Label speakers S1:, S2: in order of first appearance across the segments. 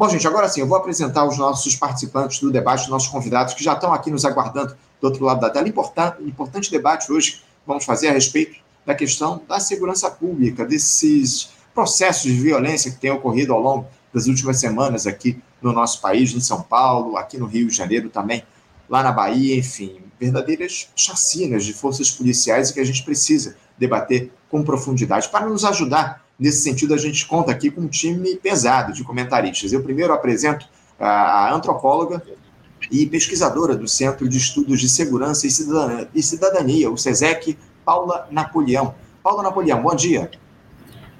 S1: Bom, gente, agora sim, eu vou apresentar os nossos participantes do debate, os nossos convidados que já estão aqui nos aguardando do outro lado da tela. Importante, importante debate hoje vamos fazer a respeito da questão da segurança pública, desses processos de violência que têm ocorrido ao longo das últimas semanas aqui no nosso país, em São Paulo, aqui no Rio de Janeiro também, lá na Bahia, enfim, verdadeiras chacinas de forças policiais e que a gente precisa debater com profundidade. Para nos ajudar nesse sentido, a gente conta aqui com um time pesado de comentaristas. Eu primeiro apresento a antropóloga e pesquisadora do Centro de Estudos de Segurança e Cidadania, o SESEC, Paula Napoleão. Paula Napoleão, bom dia.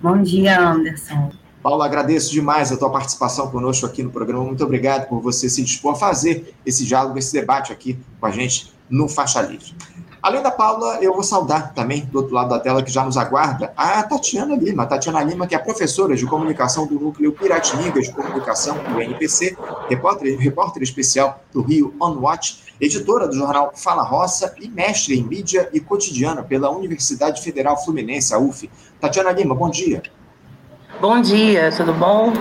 S2: Bom dia, Anderson.
S1: Paula, agradeço demais a tua participação conosco aqui no programa. Muito obrigado por você se dispor a fazer esse diálogo, esse debate aqui com a gente no Faixa Livre. Além da Paula, eu vou saudar também, do outro lado da tela, que já nos aguarda, a Tatiana Lima. A Tatiana Lima, que é professora de comunicação do Núcleo Piratininga de Comunicação do NPC, repórter, repórter especial do Rio On Watch, editora do jornal Fala Roça e mestre em mídia e cotidiano pela Universidade Federal Fluminense, a UF. Tatiana Lima, bom dia.
S2: Bom dia, tudo bom?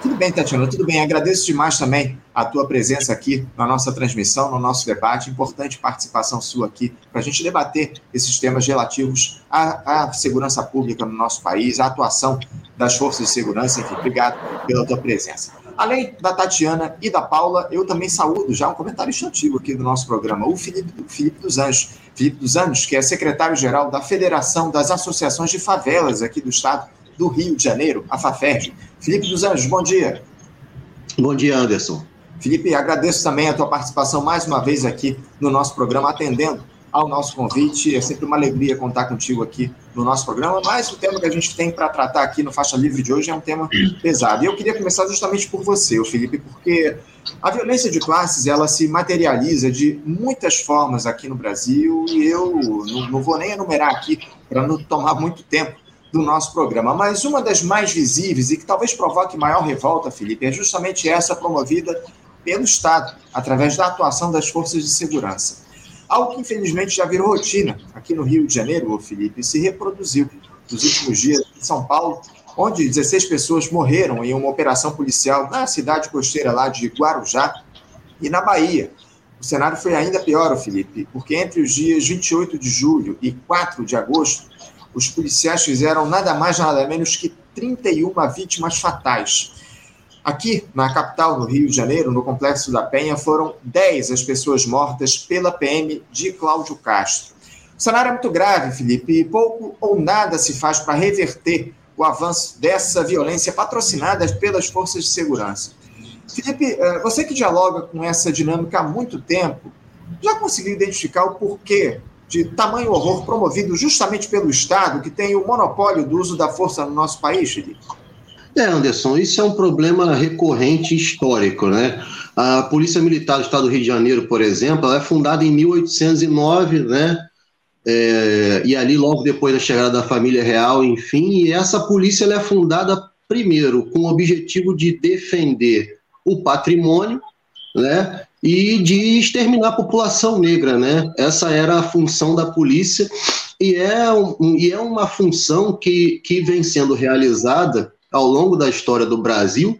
S1: Tudo bem, Tatiana, tudo bem. Agradeço demais também a tua presença aqui na nossa transmissão, no nosso debate. Importante participação sua aqui para a gente debater esses temas relativos à, à, segurança pública no nosso país, à atuação das forças de segurança. Enfim, obrigado pela tua presença. Além da Tatiana e da Paula, eu também saúdo já um comentário antigo aqui do nosso programa, o Felipe, Felipe dos Anjos. Felipe dos Anjos, que é secretário-geral da Federação das Associações de Favelas aqui do Estado do Rio de Janeiro, a FAFERJ. Felipe dos Anjos, bom dia.
S3: Bom dia, Anderson.
S1: Felipe, agradeço também a tua participação mais uma vez aqui no nosso programa, atendendo ao nosso convite. É sempre uma alegria contar contigo aqui no nosso programa, mas o tema que a gente tem para tratar aqui no Faixa Livre de hoje é um tema pesado. E eu queria começar justamente por você, Felipe, porque a violência de classes ela se materializa de muitas formas aqui no Brasil e eu não, não vou nem enumerar aqui para não tomar muito tempo do nosso programa. Mas uma das mais visíveis e que talvez provoque maior revolta, Felipe, é justamente essa promovida pelo Estado, através da atuação das forças de segurança. Algo que infelizmente já virou rotina aqui no Rio de Janeiro, Felipe, se reproduziu nos últimos dias em São Paulo, onde 16 pessoas morreram em uma operação policial na cidade costeira lá de Guarujá e na Bahia. O cenário foi ainda pior, Felipe, porque entre os dias 28 de julho e 4 de agosto, os policiais fizeram nada mais, nada menos que 31 vítimas fatais. Aqui, na capital do Rio de Janeiro, no Complexo da Penha, foram 10 as pessoas mortas pela PM de Cláudio Castro. O cenário é muito grave, Felipe, e pouco ou nada se faz para reverter o avanço dessa violência patrocinada pelas forças de segurança. Felipe, eh, você que dialoga com essa dinâmica há muito tempo, já conseguiu identificar o porquê de tamanho horror promovido justamente pelo Estado, que tem o monopólio do uso da força no nosso país, Felipe?
S3: É, Anderson, isso é um problema recorrente histórico, né? A Polícia Militar do Estado do Rio de Janeiro, por exemplo, ela é fundada em 1809, né? É, e ali logo depois da chegada da família real, enfim, e essa polícia é fundada primeiro com o objetivo de defender o patrimônio, né? e de exterminar a população negra, né? Essa era a função da polícia e é, um, e é uma função que, que vem sendo realizada ao longo da história do Brasil,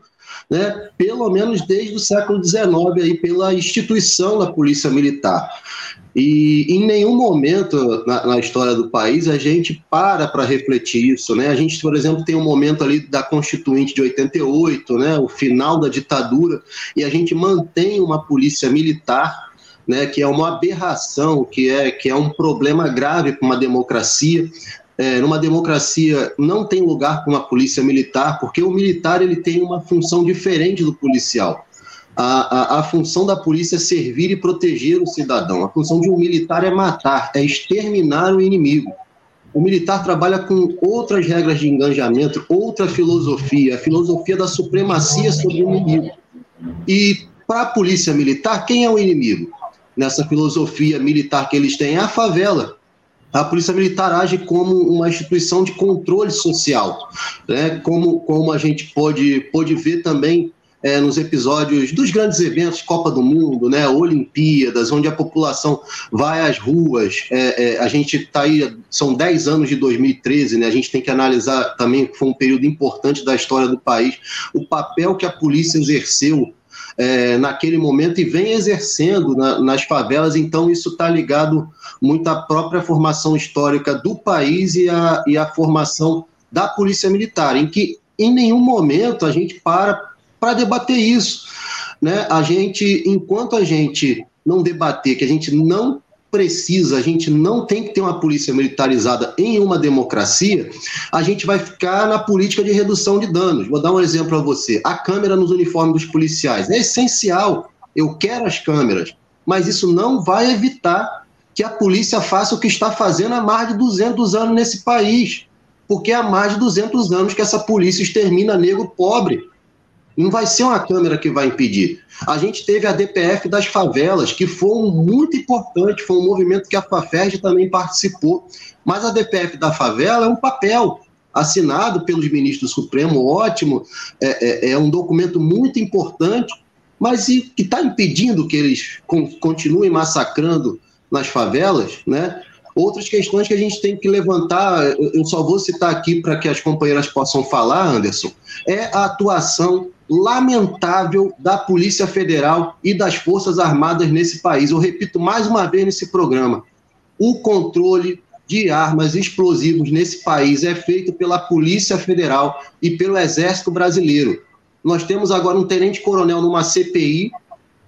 S3: né? Pelo menos desde o século XIX aí pela instituição da polícia militar. E em nenhum momento na, na história do país a gente para para refletir isso, né? A gente, por exemplo, tem um momento ali da Constituinte de 88, né? O final da ditadura e a gente mantém uma polícia militar, né? Que é uma aberração, que é que é um problema grave para uma democracia. É, numa democracia não tem lugar para uma polícia militar, porque o militar ele tem uma função diferente do policial a, a, a, função da polícia é servir e proteger o cidadão. A função de um militar é matar, é exterminar o inimigo. O militar trabalha com outras regras de engajamento, outra filosofia, a filosofia da supremacia sobre o inimigo. E para a polícia militar, quem é o inimigo? Nessa filosofia militar que eles têm, é a favela. A polícia militar age como uma instituição de controle social, né? como, como a gente pode, pode ver também é, nos episódios dos grandes eventos, Copa do Mundo, né, Olimpíadas, onde a população vai às ruas. É, é, a gente está aí, são 10 anos de 2013, né, a gente tem que analisar também, que foi um período importante da história do país, o papel que a polícia exerceu é, naquele momento e vem exercendo na, nas favelas, então isso está ligado muito à própria formação histórica do país e à, e à formação da polícia militar, em que em nenhum momento a gente para para debater isso. Né? A gente, enquanto a gente não debater que a gente não precisa, a gente não tem que ter uma polícia militarizada em uma democracia, a gente vai ficar na política de redução de danos. Vou dar um exemplo a você. A câmera nos uniformes dos policiais é essencial. Eu quero as câmeras, mas isso não vai evitar que a polícia faça o que está fazendo há mais de 200 anos nesse país, porque há mais de 200 anos que essa polícia extermina negro pobre. Não vai ser uma câmera que vai impedir. A gente teve a DPF das favelas, que foi muito importante, foi um movimento que a FAFERJ também participou. Mas a DPF da favela é um papel assinado pelos ministros do Supremo, ótimo, é, é, é um documento muito importante, mas e, que está impedindo que eles continuem massacrando nas favelas, né? Outras questões que a gente tem que levantar, eu só vou citar aqui para que as companheiras possam falar, Anderson, é a atuação lamentável da Polícia Federal e das Forças Armadas nesse país. Eu repito mais uma vez nesse programa: o controle de armas explosivos nesse país é feito pela Polícia Federal e pelo Exército Brasileiro. Nós temos agora um tenente-coronel numa CPI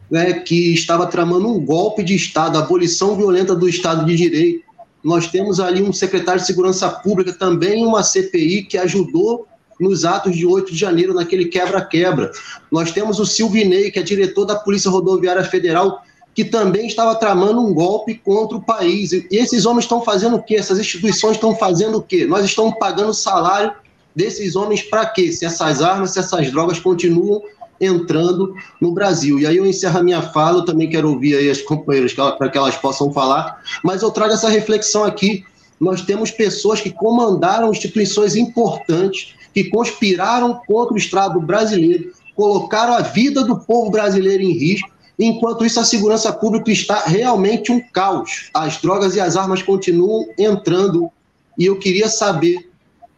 S3: né, que estava tramando um golpe de Estado, abolição violenta do Estado de Direito. Nós temos ali um secretário de Segurança Pública, também uma CPI, que ajudou nos atos de 8 de janeiro, naquele quebra-quebra. Nós temos o Silvinei, que é diretor da Polícia Rodoviária Federal, que também estava tramando um golpe contra o país. E esses homens estão fazendo o quê? Essas instituições estão fazendo o quê? Nós estamos pagando salário desses homens para quê? Se essas armas, se essas drogas continuam entrando no Brasil. E aí eu encerro a minha fala, eu também quero ouvir aí as companheiras para que elas possam falar, mas eu trago essa reflexão aqui. Nós temos pessoas que comandaram instituições importantes, que conspiraram contra o Estado brasileiro, colocaram a vida do povo brasileiro em risco. Enquanto isso, a segurança pública está realmente um caos. As drogas e as armas continuam entrando. E eu queria saber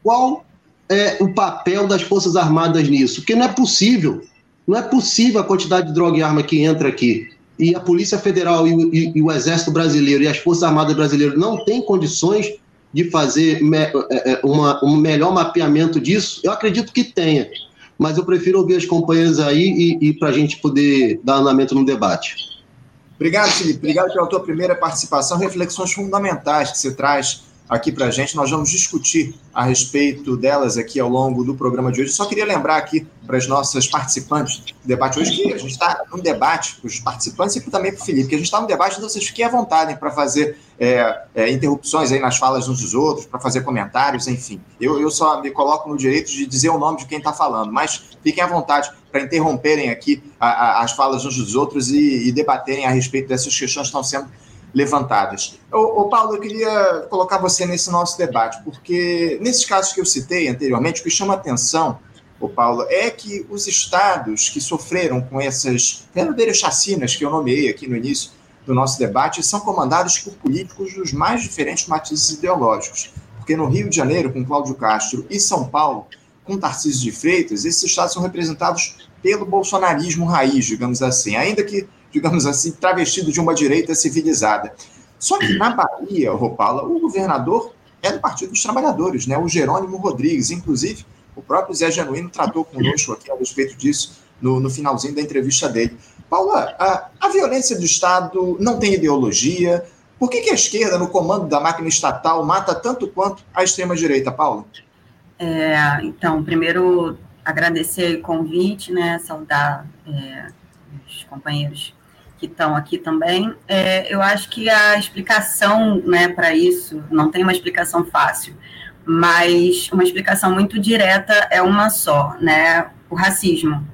S3: qual é o papel das Forças Armadas nisso. Porque não é possível. Não é possível a quantidade de droga e arma que entra aqui. E a Polícia Federal e o, e, e o Exército Brasileiro e as Forças Armadas Brasileiras não têm condições de fazer me, é, é, uma, um melhor mapeamento disso? Eu acredito que tenha, mas eu prefiro ouvir as companheiras aí e, e para a gente poder dar andamento no debate.
S1: Obrigado, Felipe. Obrigado pela tua primeira participação. Reflexões fundamentais que você traz aqui para a gente. Nós vamos discutir a respeito delas aqui ao longo do programa de hoje. Só queria lembrar aqui para as nossas participantes do debate hoje que a gente está num debate com os participantes e também para o Felipe, que a gente está num debate, então vocês fiquem à vontade para fazer é, é, interrupções aí nas falas uns dos outros, para fazer comentários, enfim. Eu, eu só me coloco no direito de dizer o nome de quem está falando, mas fiquem à vontade para interromperem aqui a, a, as falas uns dos outros e, e debaterem a respeito dessas questões que estão sendo levantadas. Ô, Paulo, eu queria colocar você nesse nosso debate, porque nesses casos que eu citei anteriormente, o que chama atenção, ô Paulo, é que os estados que sofreram com essas verdadeiras chacinas que eu nomeei aqui no início do nosso debate são comandados por políticos dos mais diferentes matizes ideológicos. Porque no Rio de Janeiro, com Cláudio Castro, e São Paulo, com Tarcísio de Freitas, esses estados são representados pelo bolsonarismo raiz, digamos assim, ainda que digamos assim, travestido de uma direita civilizada. Só que na Bahia, Ropala, o governador é do Partido dos Trabalhadores, né? o Jerônimo Rodrigues. Inclusive, o próprio Zé Genuíno tratou conosco aqui a respeito disso no, no finalzinho da entrevista dele. Paula, a, a, violência do Estado não tem ideologia. Por que, que a esquerda, no comando da máquina estatal, mata tanto quanto a extrema-direita, Paula?
S2: É, então, primeiro, agradecer o convite, né, saudar é, os companheiros que estão aqui também, é, eu acho que a explicação né, para isso não tem uma explicação fácil, mas uma explicação muito direta é uma só, né? O racismo.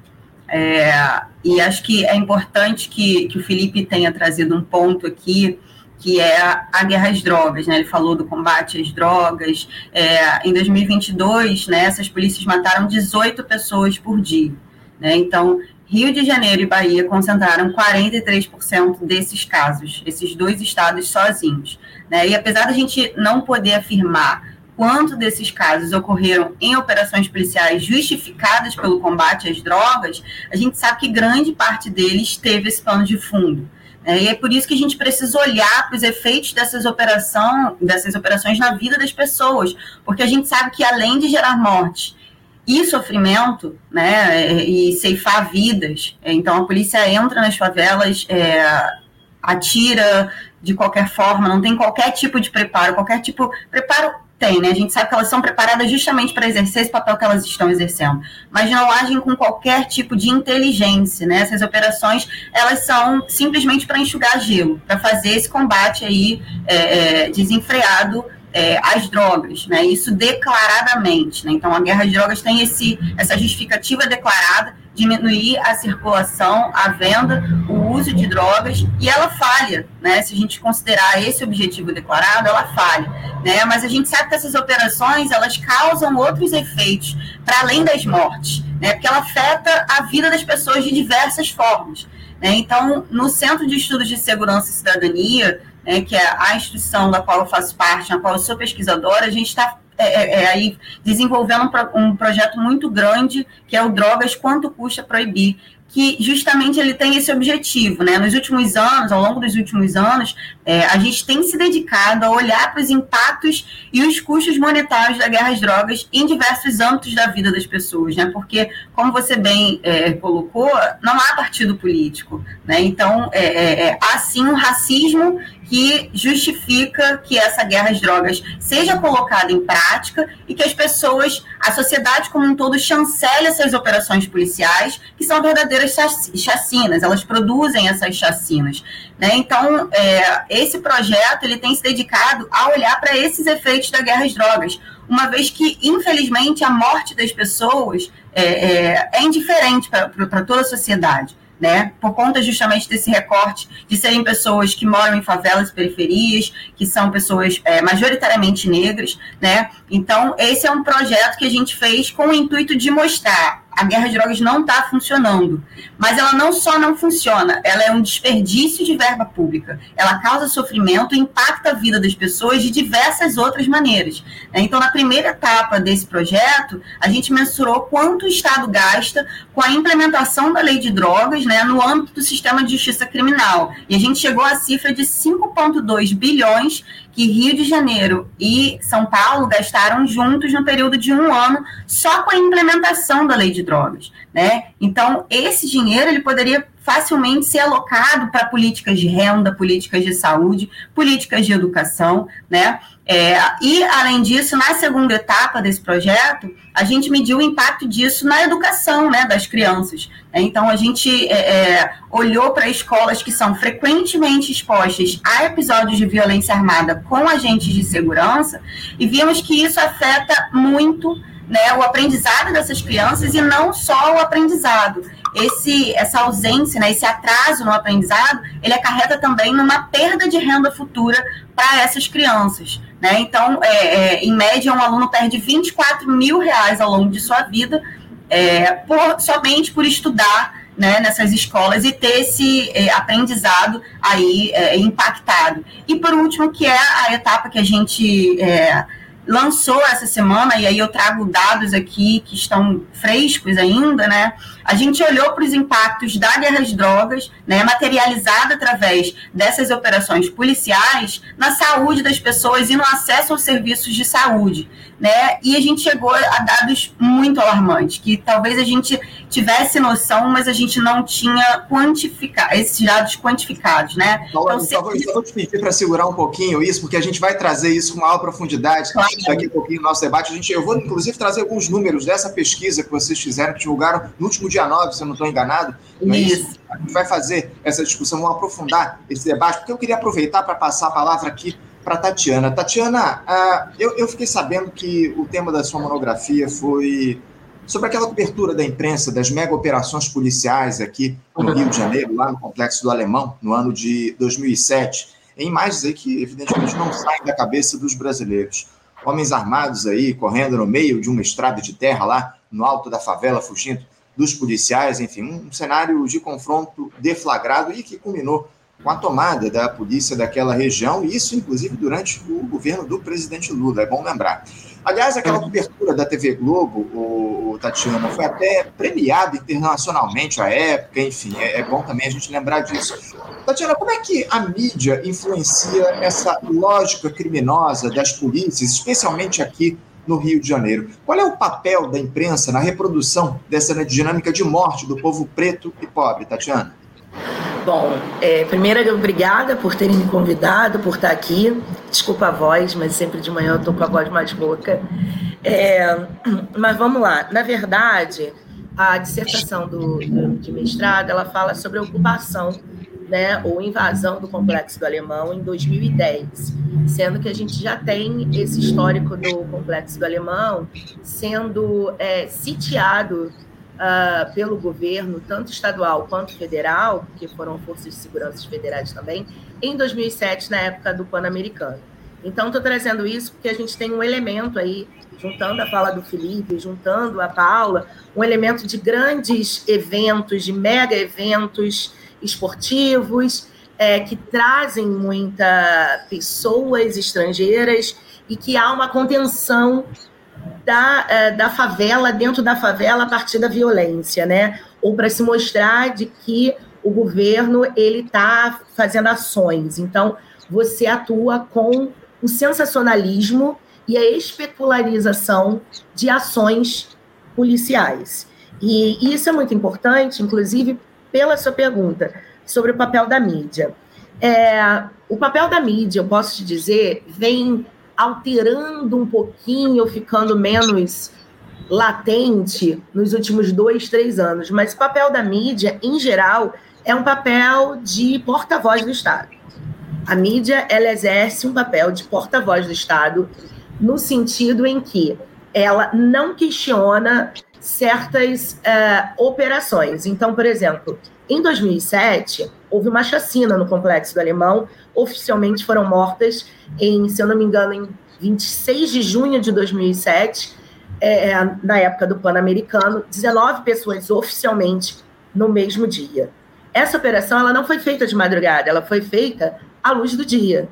S2: É, e acho que é importante que, que o Felipe tenha trazido um ponto aqui, que é a, guerra às drogas, né? Ele falou do combate às drogas. É, em 2022, né, essas polícias mataram 18 pessoas por dia. Né? Então, Rio de Janeiro e Bahia concentraram 43% desses casos, esses dois estados sozinhos. Né? E apesar da gente não poder afirmar quanto desses casos ocorreram em operações policiais justificadas pelo combate às drogas, a gente sabe que grande parte deles teve esse plano de fundo. Né? E é por isso que a gente precisa olhar para os efeitos dessas, operação, dessas operações na vida das pessoas, porque a gente sabe que além de gerar morte e sofrimento, né, e ceifar vidas, então a polícia entra nas favelas, é, atira de qualquer forma, não tem qualquer tipo de preparo, qualquer tipo preparo tem, né? A gente sabe que elas são preparadas justamente para exercer esse papel que elas estão exercendo, mas não agem com qualquer tipo de inteligência, né? Essas operações, elas são simplesmente para enxugar gelo, para fazer esse combate aí é, é, desenfreado é, às drogas, né? Isso declaradamente, né? Então, a guerra às drogas tem esse, essa justificativa declarada diminuir a circulação, a venda, o uso de drogas, e ela falha, né? Se a gente considerar esse objetivo declarado, ela falha, né? Mas a gente sabe que essas operações, elas causam outros efeitos, para além das mortes, né? Porque ela afeta a vida das pessoas de diversas formas, né? Então, no Centro de Estudos de Segurança e Cidadania, né, que é a instituição da qual eu faço parte, na qual eu sou pesquisadora, a gente está é, é, é, aí desenvolvendo um, um, projeto muito grande, que é o Drogas Quanto Custa Proibir, que justamente ele tem esse objetivo, né? Nos últimos anos, ao longo dos últimos anos, é, a gente tem se dedicado a olhar para os impactos e os custos monetários da guerra às drogas em diversos âmbitos da vida das pessoas, né? Porque, como você bem é, colocou, não há partido político, né? Então, é, é, é há sim um racismo que justifica que essa guerra às drogas seja colocada em prática e que as pessoas, a sociedade como um todo, chancele essas operações policiais, que são verdadeiras chacinas, elas produzem essas chacinas. Né? Então, é, esse projeto ele tem se dedicado a olhar para esses efeitos da guerra às drogas, uma vez que, infelizmente, a morte das pessoas é, é, é indiferente para toda a sociedade né? Por conta justamente desse recorte de serem pessoas que moram em favelas e periferias, que são pessoas é, majoritariamente negras, né? Então, esse é um projeto que a gente fez com o intuito de mostrar a guerra de drogas não está funcionando. Mas ela não só não funciona, ela é um desperdício de verba pública. Ela causa sofrimento e impacta a vida das pessoas de diversas outras maneiras. Então, na primeira etapa desse projeto, a gente mensurou quanto o Estado gasta com a implementação da lei de drogas né, no âmbito do sistema de justiça criminal. E a gente chegou à cifra de 5,2 bilhões que Rio de Janeiro e São Paulo gastaram juntos no período de um ano só com a implementação da lei de drogas, né? Então esse dinheiro ele poderia facilmente ser alocado para políticas de renda, políticas de saúde, políticas de educação, né? É, e, além disso, na segunda etapa desse projeto, a gente mediu o impacto disso na educação né, das crianças. Então, a gente é, é, olhou para escolas que são frequentemente expostas a episódios de violência armada com agentes de segurança e vimos que isso afeta muito né, o aprendizado dessas crianças e não só o aprendizado esse, essa ausência, né, esse atraso no aprendizado, ele acarreta também numa perda de renda futura para essas crianças. Né? Então, é, é, em média, um aluno perde 24 mil reais ao longo de sua vida é, por, somente por estudar né, nessas escolas e ter esse é, aprendizado aí é, impactado. E por último, que é a etapa que a gente é, lançou essa semana, e aí eu trago dados aqui que estão frescos ainda, né? A gente olhou para os impactos da guerra às drogas, né, materializada através dessas operações policiais, na saúde das pessoas e no acesso aos serviços de saúde. Né? E a gente chegou a dados muito alarmantes, que talvez a gente tivesse noção, mas a gente não tinha quantificado, esses dados quantificados. Né?
S1: Então, então se... eu vou te pedir para segurar um pouquinho isso, porque a gente vai trazer isso com maior profundidade claro. daqui a pouquinho no nosso debate. A gente, eu vou, inclusive, trazer alguns números dessa pesquisa que vocês fizeram, que divulgaram no último dia 9, se eu não estou enganado.
S2: É isso. isso.
S1: A gente vai fazer essa discussão, vamos aprofundar esse debate, porque eu queria aproveitar para passar a palavra aqui para Tatiana. Tatiana, uh, eu, eu fiquei sabendo que o tema da sua monografia foi sobre aquela cobertura da imprensa das mega operações policiais aqui no Rio de Janeiro, lá no Complexo do Alemão, no ano de 2007, em imagens aí que evidentemente não saem da cabeça dos brasileiros. Homens armados aí correndo no meio de uma estrada de terra lá no alto da favela, fugindo dos policiais, enfim, um cenário de confronto deflagrado e que culminou com a tomada da polícia daquela região, e isso, inclusive, durante o governo do presidente Lula, é bom lembrar. Aliás, aquela cobertura da TV Globo, o, o Tatiana, foi até premiada internacionalmente à época, enfim, é, é, bom também a gente lembrar disso. Tatiana, como é que a mídia influencia essa lógica criminosa das polícias, especialmente aqui no Rio de Janeiro? Qual é o papel da imprensa na reprodução dessa dinâmica de morte do povo preto e pobre, Tatiana?
S4: Bom, é, primeiro, obrigada por terem me convidado, por estar aqui. Desculpa a voz, mas sempre de manhã eu estou com a voz mais rouca. É, mas vamos lá. Na verdade, a dissertação do, do, de mestrado ela fala sobre a ocupação né, ou invasão do Complexo do Alemão em 2010, sendo que a gente já tem esse histórico do Complexo do Alemão sendo é, sitiado uh, pelo governo, tanto estadual quanto federal, que foram forças de segurança federais também, em 2007, na época do Pan-Americano. Então, estou trazendo isso porque a gente tem um elemento aí, juntando a fala do Felipe, juntando a Paula, um elemento de grandes eventos, de mega eventos esportivos, é, que trazem muitas pessoas estrangeiras e que há uma contenção da, é, da favela, dentro da favela, a partir da violência, né? Ou para se mostrar de que o governo ele está fazendo ações. Então, você atua com o sensacionalismo e a especularização de ações policiais. E isso é muito importante, inclusive, pela sua pergunta sobre o papel da mídia. É, o papel da mídia, eu posso te dizer, vem alterando um pouquinho, ficando menos latente nos últimos dois, três anos. Mas o papel da mídia, em geral, é um papel de porta-voz do Estado. A mídia ela exerce um papel de porta-voz do Estado no sentido em que ela não questiona certas uh, operações. Então, por exemplo, em 2007 houve uma chacina no complexo do Alemão. Oficialmente foram mortas em, se eu não me engano, em 26 de junho de 2007, é, é, na época do Pan-Americano, 19 pessoas oficialmente no mesmo dia. Essa operação ela não foi feita de madrugada, ela foi feita à luz do dia.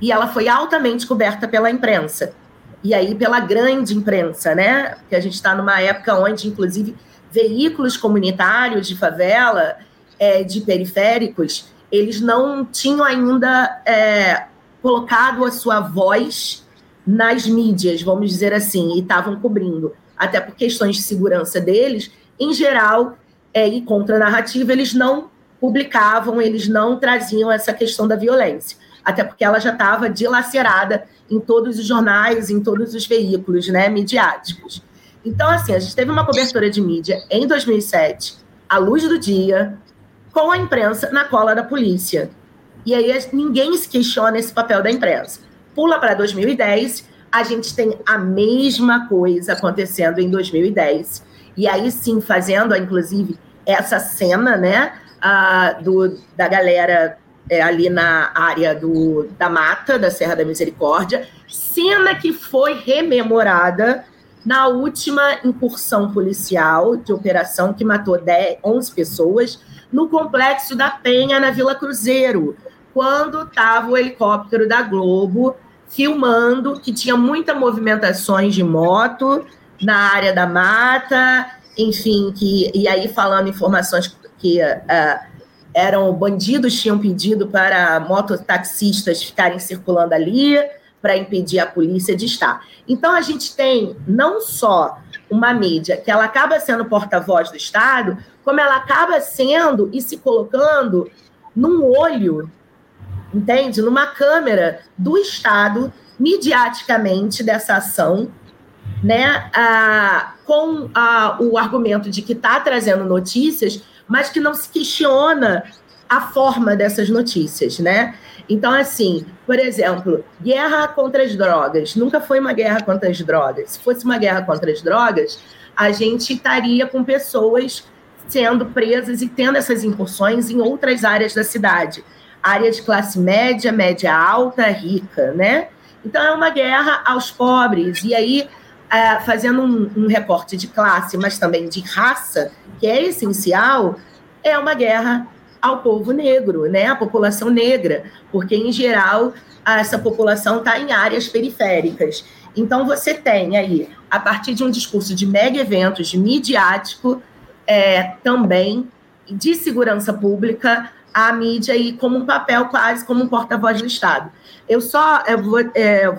S4: E ela foi altamente coberta pela imprensa. E aí pela grande imprensa, né? Que a gente está numa época onde, inclusive, veículos comunitários de favela, é, de periféricos, eles não tinham ainda é, colocado a sua voz nas mídias, vamos dizer assim, e estavam cobrindo. Até por questões de segurança deles, em geral, é, e contra a narrativa, eles não publicavam, eles não traziam essa questão da violência. Até porque ela já estava dilacerada em todos os jornais, em todos os veículos né, midiáticos. Então, assim, a gente teve uma cobertura de mídia em 2007, à luz do dia, com a imprensa na cola da polícia. E aí ninguém se questiona esse papel da imprensa. Pula para 2010, a gente tem a mesma coisa acontecendo em 2010. E aí sim, fazendo, inclusive, essa cena, né, uh, do, da galera é, ali na área do, da mata, da Serra da Misericórdia, cena que foi rememorada na última incursão policial de operação que matou 10, 11 pessoas no complexo da Penha, na Vila Cruzeiro, quando estava o helicóptero da Globo filmando que tinha muitas movimentações de moto na área da mata, enfim, que e aí falando informações que uh, eram bandidos tinham pedido para mototaxistas ficarem circulando ali para impedir a polícia de estar. Então a gente tem não só uma mídia que ela acaba sendo porta-voz do Estado, como ela acaba sendo e se colocando num olho entende? Numa câmera do Estado, midiaticamente, dessa ação, né? Ah, com ah, o argumento de que está trazendo notícias, mas que não se questiona a forma dessas notícias, né? Então, assim, por exemplo, guerra contra as drogas. Nunca foi uma guerra contra as drogas. Se fosse uma guerra contra as drogas, a gente estaria com pessoas sendo presas e tendo essas incursões em outras áreas da cidade área de classe média, média alta, rica, né? Então é uma guerra aos pobres. E aí é, fazendo um, um recorte de classe, mas também de raça, que é essencial, é uma guerra ao povo negro, né? A população negra, porque em geral essa população está em áreas periféricas. Então você tem aí, a partir de um discurso de mega eventos, midiático, é, também de segurança pública, a mídia aí como um papel quase como um porta-voz do Estado. Eu só eu vou, é,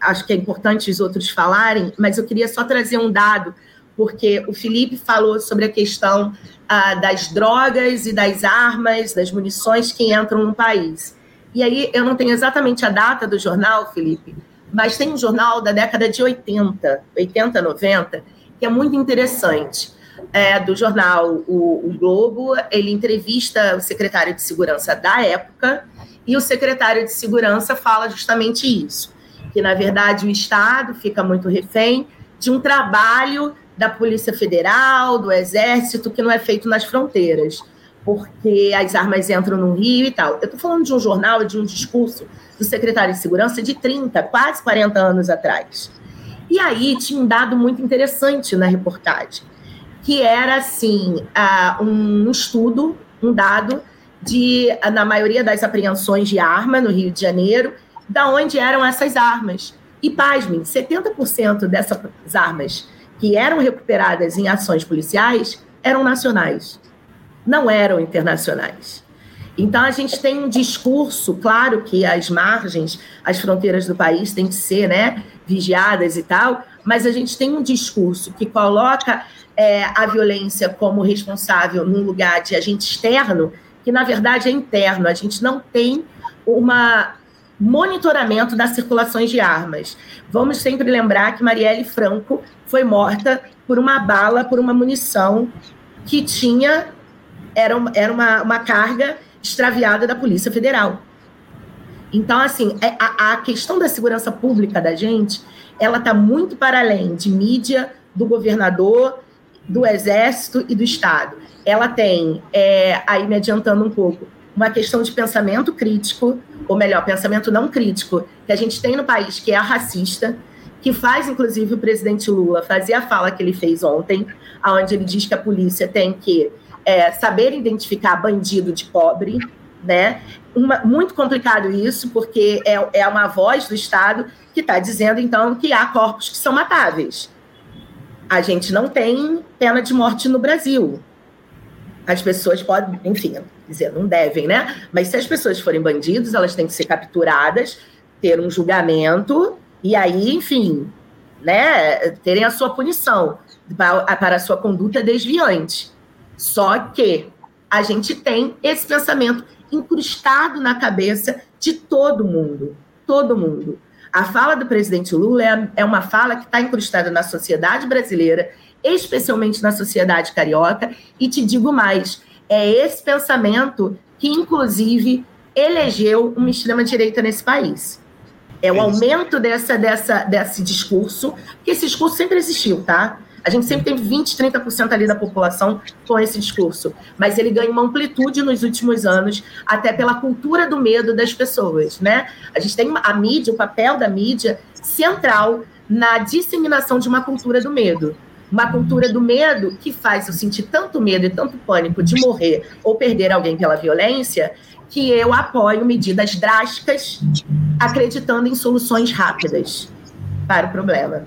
S4: acho que é importante os outros falarem, mas eu queria só trazer um dado, porque o Felipe falou sobre a questão ah, das drogas e das armas, das munições que entram no país. E aí eu não tenho exatamente a data do jornal, Felipe, mas tem um jornal da década de 80, 80, 90, que é muito interessante é, do jornal o, o, Globo, ele entrevista o secretário de segurança da época e o secretário de segurança fala justamente isso, que na verdade o Estado fica muito refém de um trabalho da Polícia Federal, do Exército, que não é feito nas fronteiras, porque as armas entram no Rio e tal. Eu estou falando de um jornal, de um discurso do secretário de segurança de 30, quase 40 anos atrás. E aí tinha um dado muito interessante na reportagem que era assim um estudo, um dado de na maioria das apreensões de arma no Rio de Janeiro, da onde eram essas armas. E pasmem, 70% dessas armas que eram recuperadas em ações policiais eram nacionais, não eram internacionais. Então a gente tem um discurso, claro que as margens, as fronteiras do país têm que ser, né, vigiadas e tal, mas a gente tem um discurso que coloca é, a violência como responsável num lugar de agente externo, que na verdade é interno. A gente não tem uma monitoramento das circulações de armas. Vamos sempre lembrar que Marielle Franco foi morta por uma bala, por uma munição que tinha era, era uma, uma carga extraviada da Polícia Federal. Então, assim, é, a, a questão da segurança pública da gente, ela está muito para além de mídia, do governador do Exército e do Estado. Ela tem, é, aí me adiantando um pouco, uma questão de pensamento crítico, ou melhor, pensamento não crítico, que a gente tem no país, que é racista, que faz, inclusive, o presidente Lula fazer a fala que ele fez ontem, onde ele diz que a polícia tem que é, saber identificar bandido de pobre, né? Uma, muito complicado isso, porque é, é uma voz do Estado que está dizendo, então, que há corpos que são matáveis a gente não tem pena de morte no Brasil. As pessoas podem, enfim, dizer, não devem, né? Mas se as pessoas forem bandidos, elas têm que ser capturadas, ter um julgamento e aí, enfim, né, terem a sua punição para, a sua conduta desviante. Só que a gente tem esse pensamento incrustado na cabeça de todo mundo, todo mundo. A fala do presidente Lula é, é uma fala que está incrustada na sociedade brasileira, especialmente na sociedade carioca, e te digo mais: é esse pensamento que, inclusive, elegeu uma extrema-direita nesse país. É o aumento dessa, dessa, desse discurso, porque esse discurso sempre existiu, tá? A gente sempre tem 20, 30% ali da população com esse discurso, mas ele ganha uma amplitude nos últimos anos, até pela cultura do medo das pessoas, né? A gente tem a mídia, o papel da mídia central na disseminação de uma cultura do medo. Uma cultura do medo que faz eu sentir tanto medo e tanto pânico de morrer ou perder alguém pela violência, que eu apoio medidas drásticas, acreditando em soluções rápidas para o problema.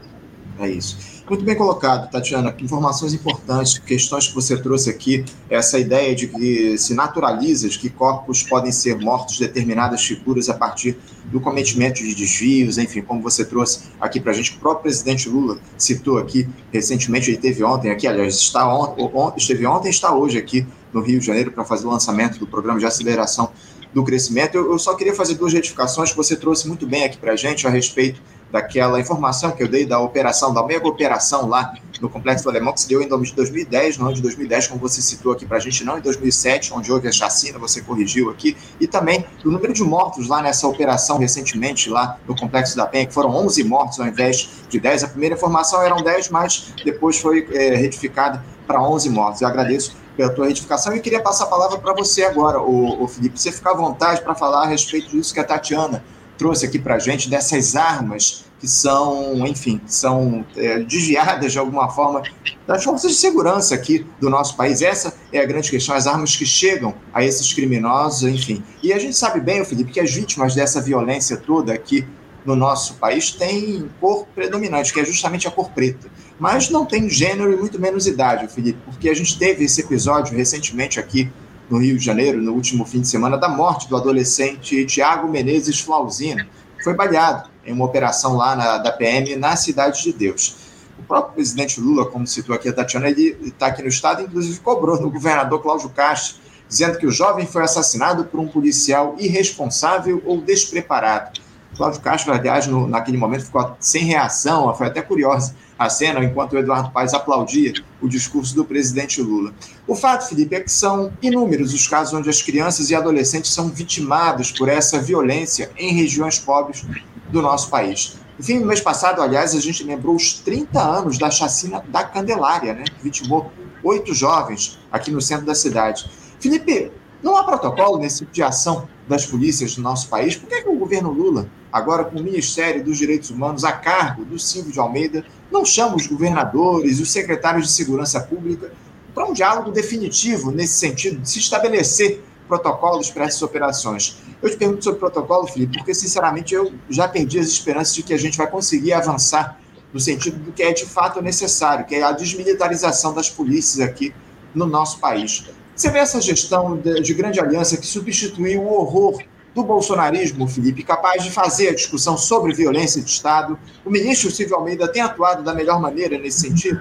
S1: É isso. Muito bem colocado, Tatiana. Informações importantes, questões que você trouxe aqui, essa ideia de que se naturaliza de que corpos podem ser mortos de determinadas figuras a partir do cometimento de desvios, enfim, como você trouxe aqui para a gente, o próprio presidente Lula citou aqui recentemente, ele teve ontem aqui, aliás, está on, esteve ontem está hoje aqui no Rio de Janeiro para fazer o lançamento do programa de aceleração do crescimento. Eu, eu só queria fazer duas retificações que você trouxe muito bem aqui para a gente a respeito daquela informação que eu dei da operação, da mega operação lá no Complexo do Alemão, que se deu em 2010, no ano de 2010, como você citou aqui para a gente, não em 2007, onde houve a chacina, você corrigiu aqui, e também do número de mortos lá nessa operação recentemente lá no Complexo da Penha, que foram 11 mortos ao invés de 10. A primeira informação eram 10, mas depois foi é, retificada para 11 mortos. Eu agradeço pela tua retificação e queria passar a palavra para você agora, o, o Felipe. Você ficar à vontade para falar a respeito disso que a Tatiana trouxe aqui para a gente, dessas armas que são, enfim, são é, desviadas de alguma forma das forças de segurança aqui do nosso país. Essa é a grande questão, as armas que chegam a esses criminosos, enfim. E a gente sabe bem, Felipe, que as vítimas dessa violência toda aqui no nosso país têm cor predominante, que é justamente a cor preta. Mas não tem gênero e muito menos idade, Felipe, porque a gente teve esse episódio recentemente aqui no Rio de Janeiro, no último fim de semana, da morte do adolescente Tiago Menezes Flauzino, foi baleado em uma operação lá na, da PM na Cidade de Deus. O próprio presidente Lula, como citou aqui a Tatiana, ele está aqui no estado, inclusive cobrou no governador Cláudio Castro, dizendo que o jovem foi assassinado por um policial irresponsável ou despreparado. Cláudio Castro, aliás, no, naquele momento ficou sem reação, foi até curiosa a cena, enquanto o Eduardo Paes aplaudia o discurso do presidente Lula. O fato, Felipe, é que são inúmeros os casos onde as crianças e adolescentes são vitimados por essa violência em regiões pobres do nosso país. No fim do mês passado, aliás, a gente lembrou os 30 anos da chacina da Candelária, né, que vitimou oito jovens aqui no centro da cidade. Felipe, não há protocolo nesse tipo de ação das polícias do nosso país? Por que, é que o governo Lula, agora com o Ministério dos Direitos Humanos a cargo do Silvio de Almeida, não chama os governadores os secretários de segurança pública para um diálogo definitivo nesse sentido, de se estabelecer protocolos para essas operações? Eu te pergunto sobre protocolo, Felipe, porque, sinceramente, eu já perdi as esperanças de que a gente vai conseguir avançar no sentido do que é de fato necessário, que é a desmilitarização das polícias aqui no nosso país. Você vê essa gestão de, de grande aliança que substituiu o horror do bolsonarismo, Felipe, capaz de fazer a discussão sobre violência de Estado? O ministro Silvio Almeida tem atuado da melhor maneira nesse sentido?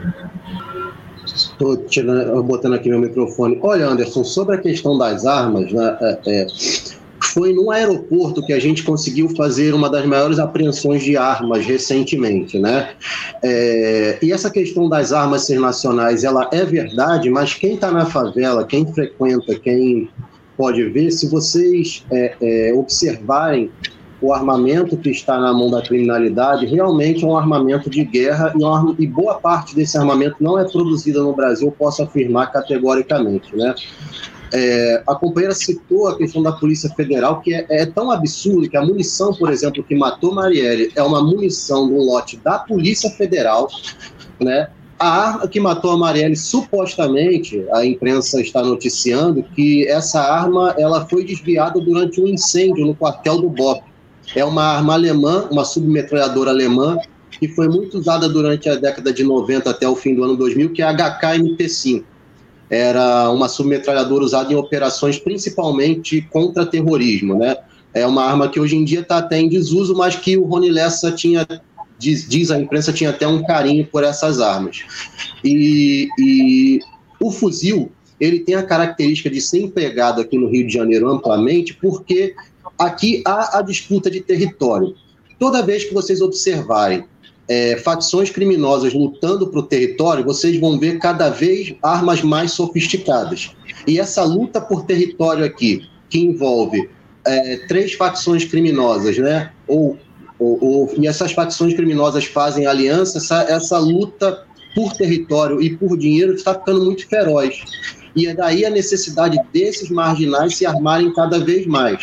S3: Estou botando aqui meu microfone. Olha, Anderson, sobre a questão das armas, né, é, é, foi num aeroporto que a gente conseguiu fazer uma das maiores apreensões de armas recentemente, né? É, e essa questão das armas ser nacionais, ela é verdade, mas quem está na favela, quem frequenta, quem pode ver, se vocês é, é, observarem o armamento que está na mão da criminalidade realmente é um armamento de guerra e, e boa parte desse armamento não é produzida no Brasil, posso afirmar categoricamente, né? É, a companheira citou a questão da Polícia Federal, que é, é, tão absurdo que a munição, por exemplo, que matou Marielle é uma munição do lote da Polícia Federal, né? A arma que matou a Marielle, supostamente, a imprensa está noticiando que essa arma ela foi desviada durante um incêndio no quartel do BOP. É uma arma alemã, uma submetralhadora alemã, que foi muito usada durante a década de 90 até o fim do ano 2000, que é a HK-MP5 era uma submetralhadora usada em operações principalmente contra terrorismo, né? É uma arma que hoje em dia está até em desuso, mas que o Rony Lessa tinha, diz, diz, a imprensa, tinha até um carinho por essas armas. E, e o fuzil, ele tem a característica de ser empregado aqui no Rio de Janeiro amplamente, porque aqui há a disputa de território. Toda vez que vocês observarem é, facções criminosas lutando para o território, vocês vão ver cada vez armas mais sofisticadas. E essa luta por território aqui, que envolve é, três facções criminosas, né? Ou, ou, ou, e essas facções criminosas fazem aliança, essa, essa luta por território e por dinheiro está ficando muito feroz. E é daí a necessidade desses marginais se armarem cada vez mais.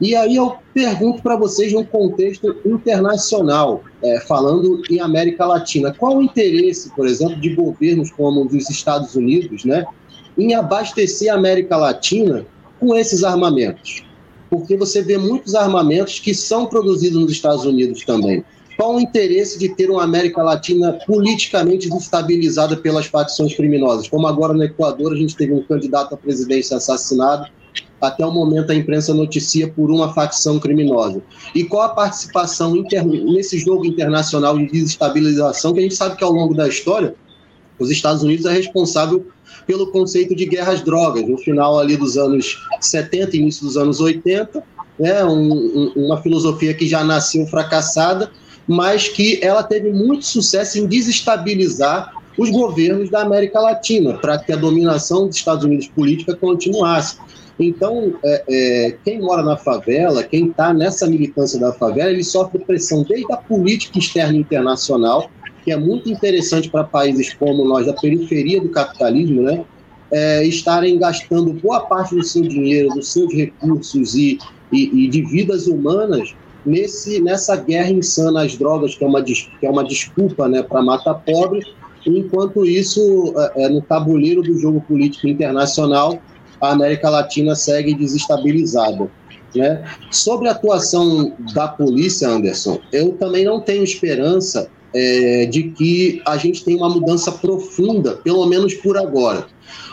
S3: E aí eu pergunto para vocês, num contexto internacional, é, falando em América Latina, qual o interesse, por exemplo, de governos como os dos Estados Unidos, né, em abastecer a América Latina com esses armamentos? Porque você vê muitos armamentos que são produzidos nos Estados Unidos também. Qual o interesse de ter uma América Latina politicamente desestabilizada pelas facções criminosas? Como agora no Equador a gente teve um candidato à presidência assassinado até o momento a imprensa noticia por uma facção criminosa. E qual a participação inter... nesse jogo internacional de desestabilização, que a gente sabe que ao longo da história, os Estados Unidos é responsável pelo conceito de guerras drogas, no final ali dos anos 70, início dos anos 80, né, um, um, uma filosofia que já nasceu fracassada, mas que ela teve muito sucesso em desestabilizar os governos da América Latina, para que a dominação dos Estados Unidos política continuasse. Então, é, é, quem mora na favela, quem está nessa militância da favela, ele sofre pressão desde a política externa internacional, que é muito interessante para países como nós, da periferia do capitalismo, né? É, estarem gastando boa parte do seu dinheiro, dos seus recursos e, e, e de vidas humanas nesse, nessa guerra insana às drogas, que é uma, que é uma desculpa né, para matar pobre, enquanto isso, é, é, no tabuleiro do jogo político internacional, a América Latina segue desestabilizada. Né? Sobre a atuação da polícia, Anderson, eu também não tenho esperança é, de que a gente tenha uma mudança profunda, pelo menos por agora.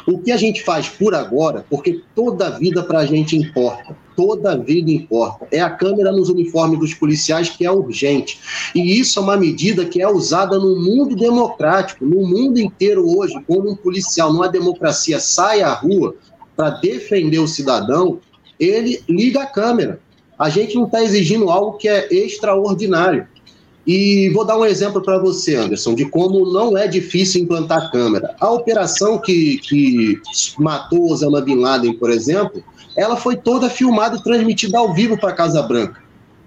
S3: O que a gente faz por agora, porque toda vida para a gente importa, toda vida importa, é a câmera nos uniformes dos policiais que é urgente. E isso é uma medida que é usada no mundo democrático, no mundo inteiro hoje, quando um policial numa democracia sai à rua para defender o cidadão, ele liga a câmera. A gente não está exigindo algo que é extraordinário. E vou dar um exemplo para você, Anderson, de como não é difícil implantar câmera. A operação que, que matou Osama Bin Laden, por exemplo, ela foi toda filmada e transmitida ao vivo para a Casa Branca.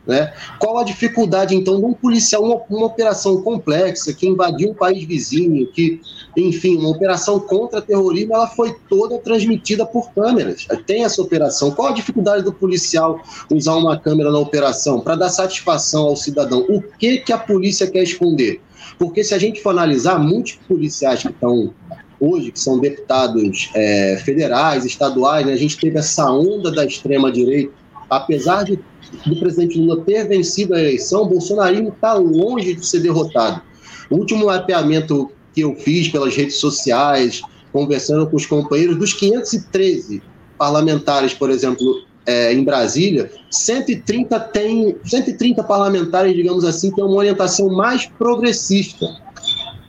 S3: Né? Qual a dificuldade, então, de um policial, uma, uma, operação complexa que invadiu um país vizinho, que, enfim, uma operação contra terrorismo, ela foi toda transmitida por câmeras. Tem essa operação. Qual a dificuldade do policial usar uma câmera na operação para dar satisfação ao cidadão? O que, que a polícia quer esconder? Porque se a gente for analisar, muitos policiais que estão hoje, que são deputados é, federais, estaduais, né, a gente teve essa onda da extrema-direita, apesar de do presidente Lula ter vencido a eleição, o bolsonarismo está longe de ser derrotado. O último mapeamento que eu fiz pelas redes sociais, conversando com os companheiros, dos 513 parlamentares, por exemplo, é, em Brasília, 130 tem 130 parlamentares, digamos assim, têm uma orientação mais progressista,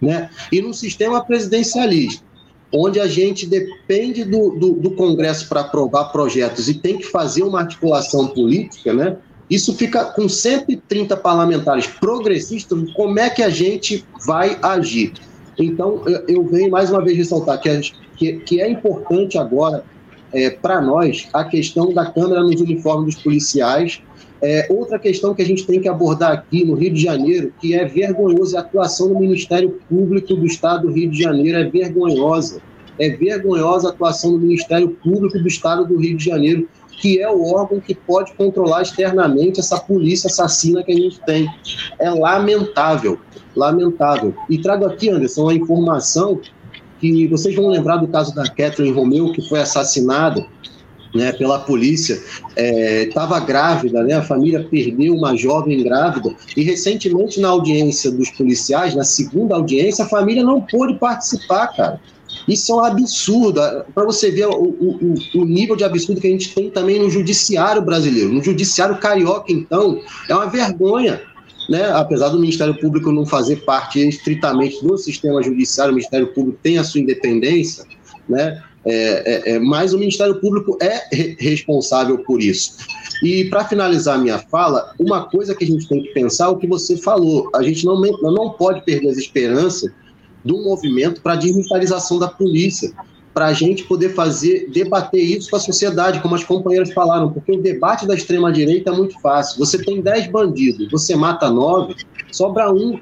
S3: né? E num sistema presidencialista, onde a gente depende do, do, do Congresso para aprovar projetos e tem que fazer uma articulação política, né? Isso fica com 130 parlamentares progressistas, como é que a gente vai agir? Então, eu, eu venho mais uma vez ressaltar que, que, que é importante agora, é, para nós, a questão da Câmara nos uniformes dos policiais. É, outra questão que a gente tem que abordar aqui no Rio de Janeiro, que é vergonhosa, a atuação do Ministério Público do Estado do Rio de Janeiro é vergonhosa. É vergonhosa a atuação do Ministério Público do Estado do Rio de Janeiro, que é o órgão que pode controlar externamente essa polícia assassina que a gente tem. É lamentável, lamentável. E trago aqui, Anderson, uma informação que vocês vão lembrar do caso da Kathleen Romeu, que foi assassinada né, pela polícia, estava é, grávida, né, a família perdeu uma jovem grávida, e recentemente na audiência dos policiais, na segunda audiência, a família não pôde participar, cara. Isso é um absurdo, para você ver o, o, o, nível de absurdo que a gente tem também no judiciário brasileiro. No judiciário carioca, então, é uma vergonha. Né? Apesar do Ministério Público não fazer parte estritamente do sistema judiciário, o Ministério Público tem a sua independência, né? É, é, é, mas o Ministério Público é re responsável por isso. E para finalizar minha fala, uma coisa que a gente tem que pensar é o que você falou. A gente não, não pode perder as esperanças do movimento para a digitalização da polícia, para a gente poder fazer, debater isso com a sociedade, como as companheiras falaram, porque o debate da extrema-direita é muito fácil. Você tem 10 bandidos, você mata nove, sobra um.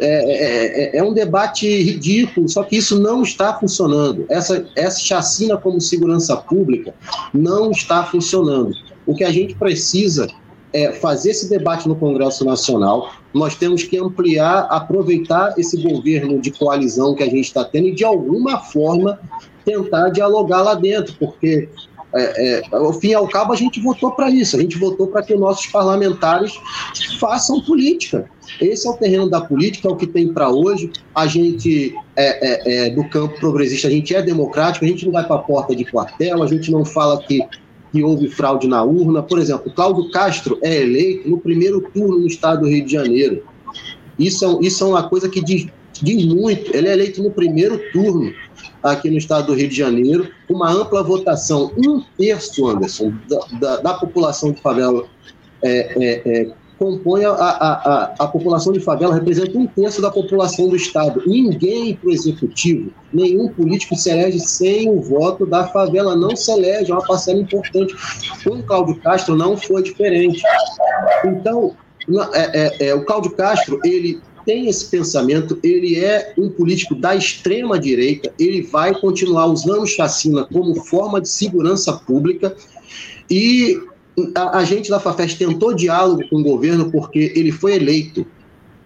S3: É, é, é, é, um debate ridículo, só que isso não está funcionando. Essa, essa chacina como segurança pública não está funcionando. O que a gente precisa é fazer esse debate no Congresso Nacional, nós temos que ampliar, aproveitar esse governo de coalizão que a gente está tendo e, de alguma forma, tentar dialogar lá dentro, porque, é, é, ao fim e ao cabo, a gente votou para isso, a gente votou para que nossos parlamentares façam política. Esse é o terreno da política, é o que tem para hoje. A gente, é, é, é, do campo progressista, a gente é democrático, a gente não vai para a porta de quartel, a gente não fala que que houve fraude na urna. Por exemplo, Cláudio Castro é eleito no primeiro turno no estado do Rio de Janeiro. Isso é, isso é uma coisa que diz, diz muito. Ele é eleito no primeiro turno aqui no estado do Rio de Janeiro, uma ampla votação, um terço, Anderson, da, da, da população de favela é, é, é, compõe a, a, a, a, população de favela, representa um terço da população do Estado. Ninguém para o executivo, nenhum político se elege sem o voto da favela, não se elege, é uma parcela importante. Com o Cláudio Castro não foi diferente. Então, é, é, é, o Cláudio Castro, ele tem esse pensamento, ele é um político da extrema direita, ele vai continuar usando chacina como forma de segurança pública e a, a gente da FAFES tentou diálogo com o governo porque ele foi eleito.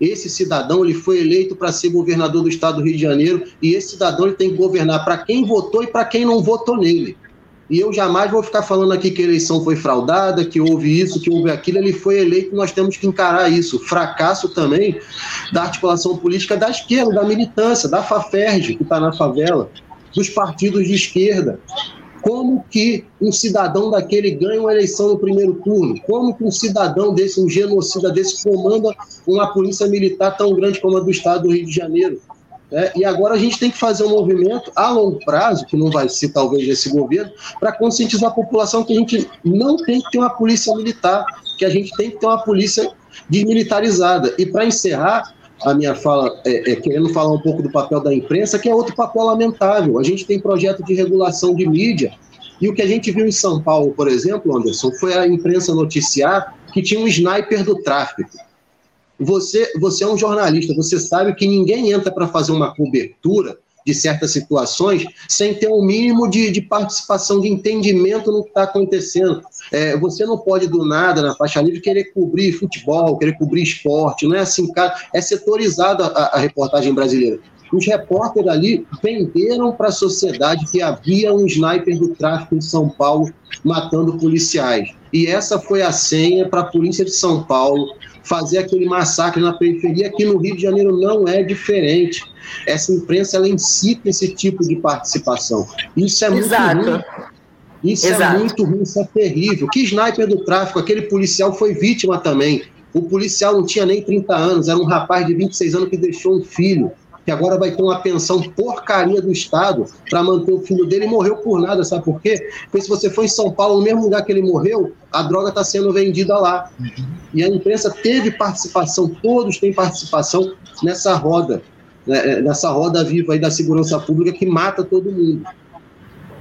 S3: Esse cidadão ele foi eleito para ser governador do estado do Rio de Janeiro e esse cidadão ele tem que governar para quem votou e para quem não votou nele. E eu jamais vou ficar falando aqui que a eleição foi fraudada, que houve isso, que houve aquilo. Ele foi eleito, nós temos que encarar isso. Fracasso também da articulação política da esquerda, da militância, da FAFERJ, que está na favela, dos partidos de esquerda. Como que um cidadão daquele ganha uma eleição no primeiro turno? Como que um cidadão desse, um genocida desse, comanda uma polícia militar tão grande como a do estado do Rio de Janeiro? É, e agora a gente tem que fazer um movimento a longo prazo, que não vai ser talvez esse governo, para conscientizar a população que a gente não tem que ter uma polícia militar, que a gente tem que ter uma polícia desmilitarizada. E para encerrar, a minha fala, é, é, querendo falar um pouco do papel da imprensa, que é outro papel lamentável. A gente tem projeto de regulação de mídia, e o que a gente viu em São Paulo, por exemplo, Anderson, foi a imprensa noticiar que tinha um sniper do tráfico. Você, você é um jornalista, você sabe que ninguém entra para fazer uma cobertura de certas situações sem ter um mínimo de, de participação, de entendimento no que está acontecendo. É, você não pode, do nada, na faixa livre, querer cobrir futebol, querer cobrir esporte, não é assim, cara, é setorizada a, a reportagem brasileira. Os repórteres ali venderam para a sociedade que havia um sniper do tráfico em São Paulo matando policiais. E essa foi a senha para a polícia de São Paulo fazer aquele massacre na periferia, que no Rio de Janeiro não é diferente. Essa imprensa ela incita esse tipo de participação. Isso é muito Exato. ruim. Isso é Exato. é muito ruim, isso é terrível. Que sniper do tráfico, aquele policial foi vítima também. O policial não tinha nem 30 anos, era um rapaz de 26 anos que deixou um filho que agora vai ter uma pensão porcaria do Estado para manter o filho dele e morreu por nada, sabe por quê? Porque se você for em São Paulo, no mesmo lugar que ele morreu, a droga está sendo vendida lá. E a imprensa teve participação, todos têm participação nessa roda, né, nessa roda viva aí da segurança pública que mata todo mundo.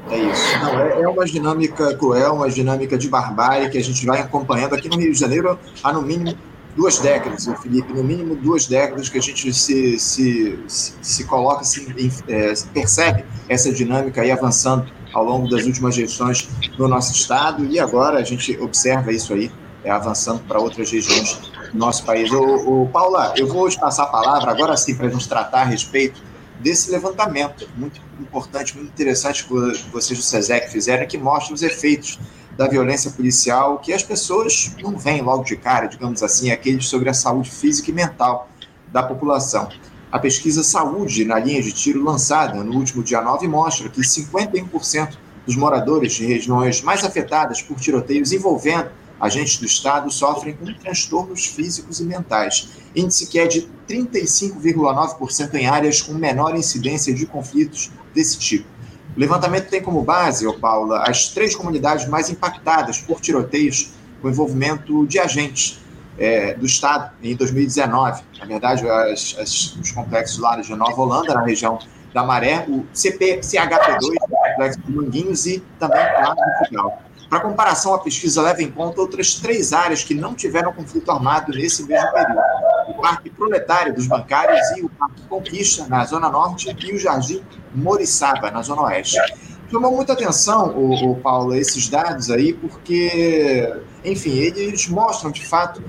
S1: É isso. Não, é, é, uma dinâmica cruel, uma dinâmica de barbárie que a gente vai acompanhando aqui no Rio de Janeiro há no mínimo duas décadas, Felipe, no mínimo duas décadas que a gente se, se, se, se coloca, se é, percebe essa dinâmica aí avançando ao longo das últimas gestões no nosso estado e agora a gente observa isso aí é, avançando para outras regiões do nosso país. O, o Paula, eu vou te passar a palavra agora sim para a gente tratar a respeito desse levantamento muito importante, muito interessante que vocês do SESEC fizeram, que mostra os efeitos da violência policial que as pessoas não veem logo de cara, digamos assim, aqueles sobre a saúde física e mental da população. A pesquisa Saúde na linha de tiro lançada no último dia 9 mostra que 51% dos moradores de regiões mais afetadas por tiroteios envolvendo agentes do Estado sofrem com transtornos físicos e mentais, índice que é de 35,9% em áreas com menor incidência de conflitos desse tipo. O levantamento tem como base, oh Paula, as três comunidades mais impactadas por tiroteios com envolvimento de agentes é, do Estado em 2019. Na verdade, as, as, os complexos lá de Nova Holanda, na região da Maré, o CP, CHP2, o complexo de Manguinhos e também lá no Final. Para comparação, a pesquisa leva em conta outras três áreas que não tiveram conflito armado nesse mesmo período: o Parque Proletário dos Bancários e o Parque Conquista, na Zona Norte, e o Jardim Moriçaba, na Zona Oeste. Chamou muita atenção, o, o Paulo, esses dados aí, porque, enfim, eles mostram de fato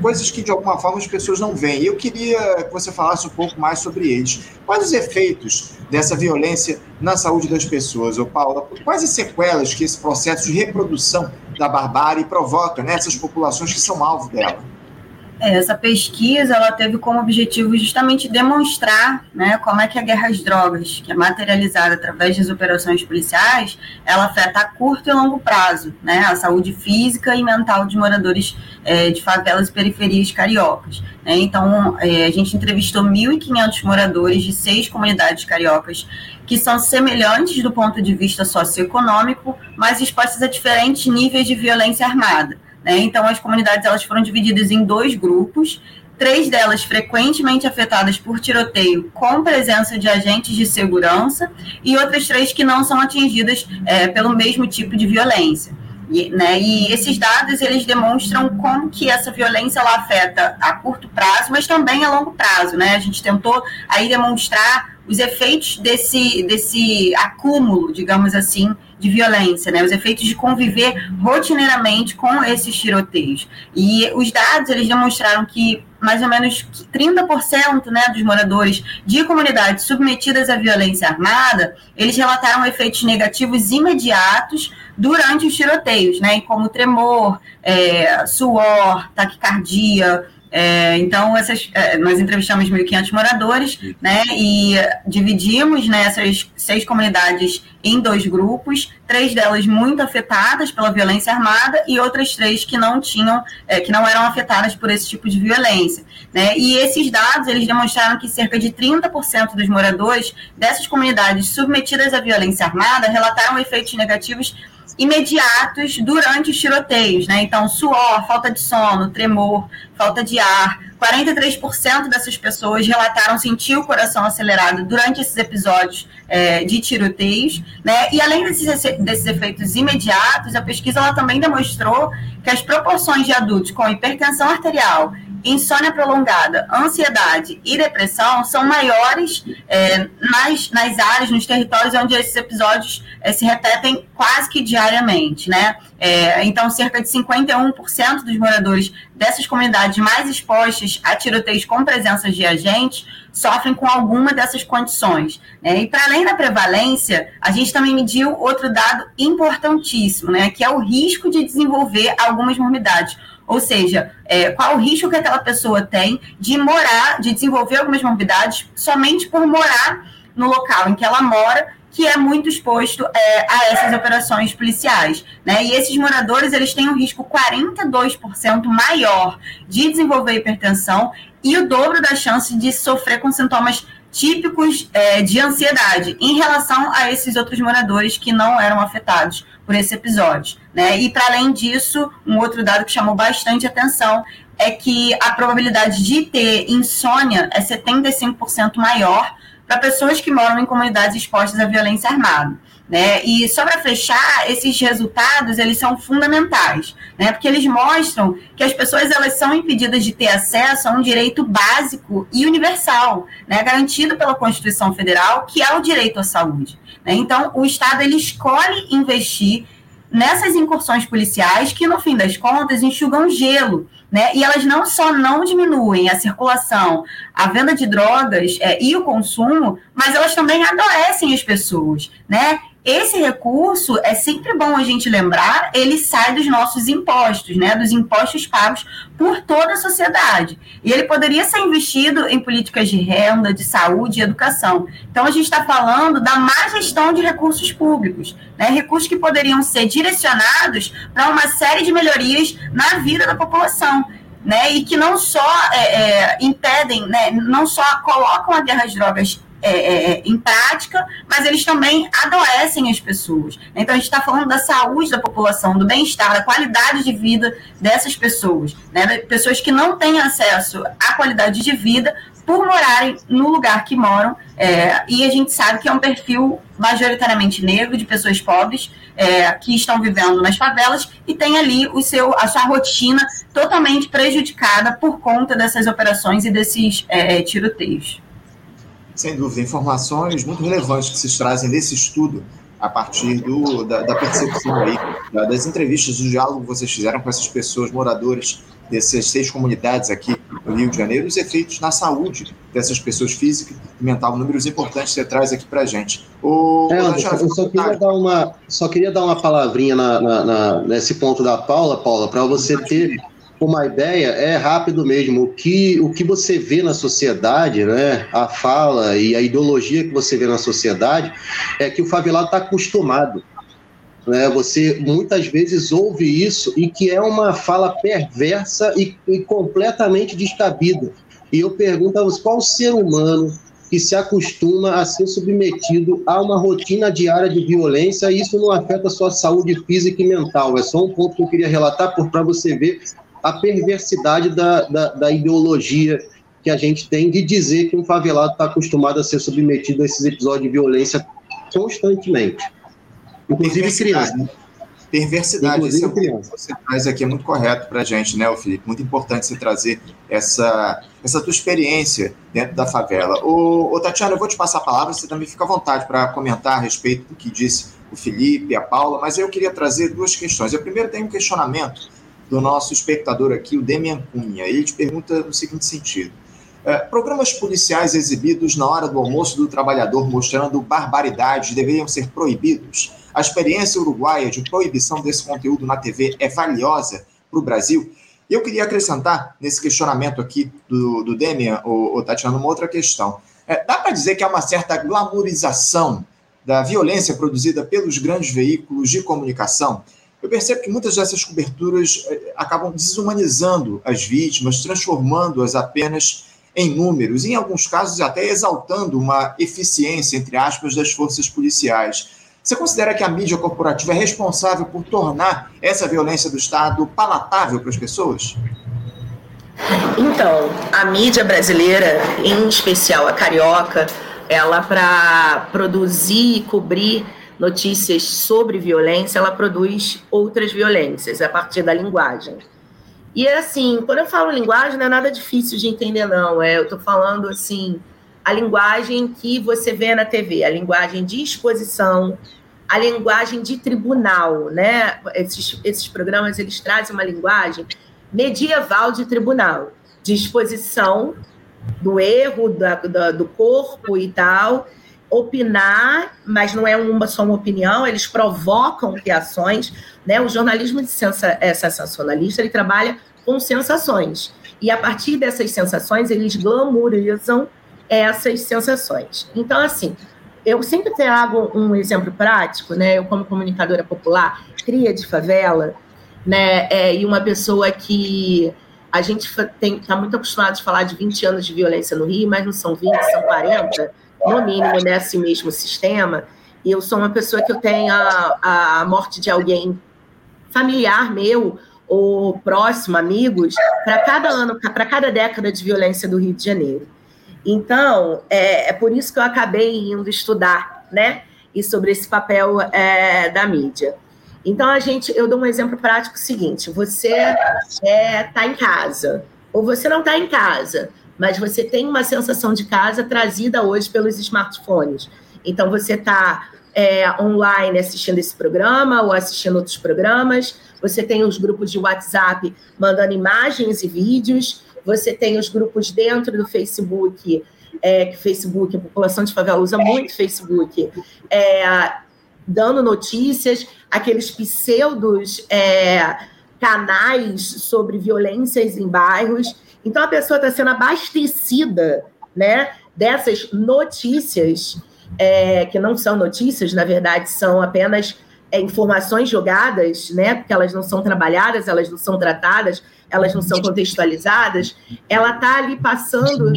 S1: coisas que de alguma forma as pessoas não veem. Eu queria que você falasse um pouco mais sobre eles. Quais os efeitos dessa violência na saúde das pessoas, ô Paula? Quais as sequelas que esse processo de reprodução da barbárie provoca nessas populações que são alvo dela?
S2: É, essa pesquisa ela teve como objetivo justamente demonstrar né, como é que a guerra às drogas, que é materializada através das operações policiais, ela afeta a curto e longo prazo né, a saúde física e mental de moradores é, de favelas e periferias cariocas. Né? Então, é, a gente entrevistou 1.500 moradores de seis comunidades cariocas que são semelhantes do ponto de vista socioeconômico, mas expostas a diferentes níveis de violência armada. Né? Então, as comunidades elas foram divididas em dois grupos, três delas frequentemente afetadas por tiroteio com presença de agentes de segurança e outras três que não são atingidas é, pelo mesmo tipo de violência. E, né, e esses dados eles demonstram como que essa violência ela afeta a curto prazo, mas também a longo prazo. Né? A gente tentou aí demonstrar os efeitos desse, desse acúmulo, digamos assim, de violência, né? Os efeitos de conviver rotineiramente com esses tiroteios. E os dados, eles demonstraram que mais ou menos 30% né, dos moradores de comunidades submetidas à violência armada, eles relataram efeitos negativos imediatos durante os tiroteios, né, como tremor, é, suor, taquicardia, é, então, essas, é, nós entrevistamos 1.500 moradores, né, e dividimos né, essas seis comunidades em dois grupos, três delas muito afetadas pela violência armada e outras três que não tinham, é, que não eram afetadas por esse tipo de violência. Né? E esses dados, eles demonstraram que cerca de 30% dos moradores dessas comunidades submetidas à violência armada relataram efeitos negativos imediatos durante os tiroteios, né? Então, suor, falta de sono, tremor, falta de ar. 43% dessas pessoas relataram sentir o coração acelerado durante esses episódios é, de tiroteios, né? E além desses, desses efeitos imediatos, a pesquisa ela também demonstrou que as proporções de adultos com hipertensão arterial insônia prolongada, ansiedade e depressão são maiores é, nas, nas áreas, nos territórios onde esses episódios é, se repetem quase que diariamente, né? É, então, cerca de 51% dos moradores dessas comunidades mais expostas a tiroteios com presença de agentes sofrem com alguma dessas condições. Né? E para além da prevalência, a gente também mediu outro dado importantíssimo, né? que é o risco de desenvolver algumas morbidades ou seja, é, qual o risco que aquela pessoa tem de morar, de desenvolver algumas morbidades somente por morar no local em que ela mora, que é muito exposto é, a essas operações policiais. Né? E esses moradores eles têm um risco 42% maior de desenvolver hipertensão e o dobro da chance de sofrer com sintomas típicos é, de ansiedade em relação a esses outros moradores que não eram afetados por esse episódio. Né? E, para além disso, um outro dado que chamou bastante atenção é que a probabilidade de ter insônia é 75% maior para pessoas que moram em comunidades expostas à violência armada. Né? E só para fechar, esses resultados eles são fundamentais, né? porque eles mostram que as pessoas elas são impedidas de ter acesso a um direito básico e universal, né? garantido pela Constituição Federal, que é o direito à saúde. Né? Então, o Estado ele escolhe investir nessas incursões policiais que, no fim das contas, enxugam gelo né? E elas não só não diminuem a circulação, a venda de drogas é, e o consumo, mas elas também adoecem as pessoas, né? Esse recurso, é sempre bom a gente lembrar, ele sai dos nossos impostos, né, dos impostos pagos por toda a sociedade. E ele poderia ser investido em políticas de renda, de saúde e educação. Então, a gente está falando da má gestão de recursos públicos, né, recursos que poderiam ser direcionados para uma série de melhorias na vida da população. Né, e que não só é, é, impedem, né, não só colocam a guerra às drogas é, é, é, em prática, mas eles também adoecem as pessoas. Então, a gente está falando da saúde da população, do bem-estar, da qualidade de vida dessas pessoas, né? pessoas que não têm acesso à qualidade de vida por morarem no lugar que moram, é, e a gente sabe que é um perfil majoritariamente negro, de pessoas pobres, é, que estão vivendo nas favelas e tem ali o seu, a sua rotina totalmente prejudicada por conta dessas operações e desses é, tiroteios.
S1: Sem dúvida, informações muito relevantes que se trazem desse estudo a partir do, da, da percepção aí, das entrevistas, do diálogo que vocês fizeram com essas pessoas, moradores dessas seis comunidades aqui no Rio de Janeiro, os efeitos na saúde dessas pessoas física e mental, números importantes que você traz aqui para a gente. O,
S3: é, Anderson, eu só queria, dar uma, só queria dar uma palavrinha na, na, na nesse ponto da Paula, Paula, para você ter uma ideia, é rápido mesmo. O que, o que você vê na sociedade, né, a fala e a ideologia que você vê na sociedade, é que o favelado está acostumado. Né? Você muitas vezes ouve isso e que é uma fala perversa e, e completamente descabida. E eu pergunto a você, qual ser humano que se acostuma a ser submetido a uma rotina diária de violência e isso não afeta a sua saúde física e mental. É só um ponto que eu queria relatar para você ver a perversidade da, da, da ideologia que a gente tem de dizer que um favelado está acostumado a ser submetido a esses episódios de violência constantemente. Inclusive criança. Né?
S1: Perversidade, Inclusive, esse é que você traz aqui é muito correto para a gente, né, Felipe? Muito importante você trazer essa, essa tua experiência dentro da favela. Ô, ô, Tatiana, eu vou te passar a palavra, você também fica à vontade para comentar a respeito do que disse o Felipe, a Paula, mas eu queria trazer duas questões. A primeira tem um questionamento do nosso espectador aqui, o Demian Cunha. Ele te pergunta no seguinte sentido. É, programas policiais exibidos na hora do almoço do trabalhador mostrando barbaridades deveriam ser proibidos? A experiência uruguaia de proibição desse conteúdo na TV é valiosa para o Brasil? Eu queria acrescentar nesse questionamento aqui do, do Demian, o, o Tatiana, uma outra questão. É, dá para dizer que há uma certa glamorização da violência produzida pelos grandes veículos de comunicação? Eu percebo que muitas dessas coberturas eh, acabam desumanizando as vítimas, transformando-as apenas em números, em alguns casos até exaltando uma eficiência, entre aspas, das forças policiais. Você considera que a mídia corporativa é responsável por tornar essa violência do Estado palatável para as pessoas?
S4: Então, a mídia brasileira, em especial a carioca, ela para produzir e cobrir notícias sobre violência, ela produz outras violências a partir da linguagem. E assim, quando eu falo linguagem, não é nada difícil de entender, não. É, eu estou falando assim, a linguagem que você vê na TV, a linguagem de exposição, a linguagem de tribunal, né? Esses, esses programas eles trazem uma linguagem medieval de tribunal, de exposição do erro da, da, do corpo e tal, opinar, mas não é uma só uma opinião, eles provocam reações, né? O jornalismo de sensa, é sensacionalista, ele trabalha com sensações. E a partir dessas sensações, eles glamorizam essas sensações. Então, assim, eu sempre trago um exemplo prático, né? Eu, como comunicadora popular, cria de favela, né? É, e uma pessoa que a gente está muito acostumado a falar de 20 anos de violência no Rio, mas não são 20, são 40 no mínimo, nesse mesmo sistema. E eu sou uma pessoa que eu tenho a, a morte de alguém familiar meu ou próximo, amigos, para cada ano, para cada década de violência do Rio de Janeiro. Então, é, é, por isso que eu acabei indo estudar, né? E sobre esse papel é, da mídia. Então, a gente, eu dou um exemplo prático seguinte: você está é, tá em casa, ou você não está em casa, mas você tem uma sensação de casa trazida hoje pelos smartphones. Então, você está é, online assistindo esse programa ou assistindo outros programas, você tem os grupos de WhatsApp mandando imagens e vídeos, você tem os grupos dentro do Facebook, é, que Facebook, a população de favela usa muito Facebook, é, dando notícias, aqueles pseudos é, canais sobre violências em bairros. Então a pessoa está sendo abastecida, né, dessas notícias é, que não são notícias, na verdade são apenas é, informações jogadas, né, porque elas não são trabalhadas, elas não são tratadas, elas não são contextualizadas. Ela está ali passando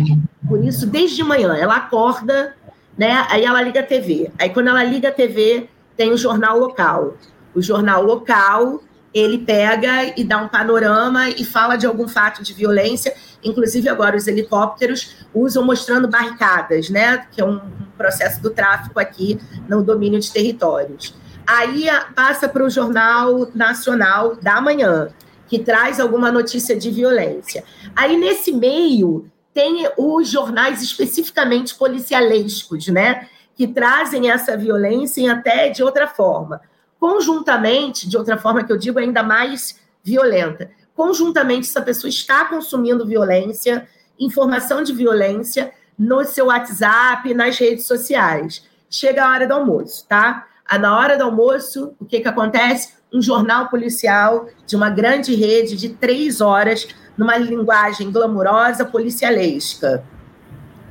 S4: por isso desde manhã. Ela acorda, né, aí ela liga a TV. Aí quando ela liga a TV tem o jornal local. O jornal local ele pega e dá um panorama e fala de algum fato de violência. Inclusive, agora os helicópteros usam mostrando barricadas, né? Que é um processo do tráfico aqui no domínio de territórios. Aí passa para o Jornal Nacional da Manhã, que traz alguma notícia de violência. Aí, nesse meio, tem os jornais especificamente policialescos, né? Que trazem essa violência até de outra forma conjuntamente, de outra forma que eu digo, ainda mais violenta. Conjuntamente, essa pessoa está consumindo violência, informação de violência no seu WhatsApp, nas redes sociais. Chega a hora do almoço, tá? Na hora do almoço, o que, que acontece? Um jornal policial de uma grande rede de três horas, numa linguagem glamurosa, policialesca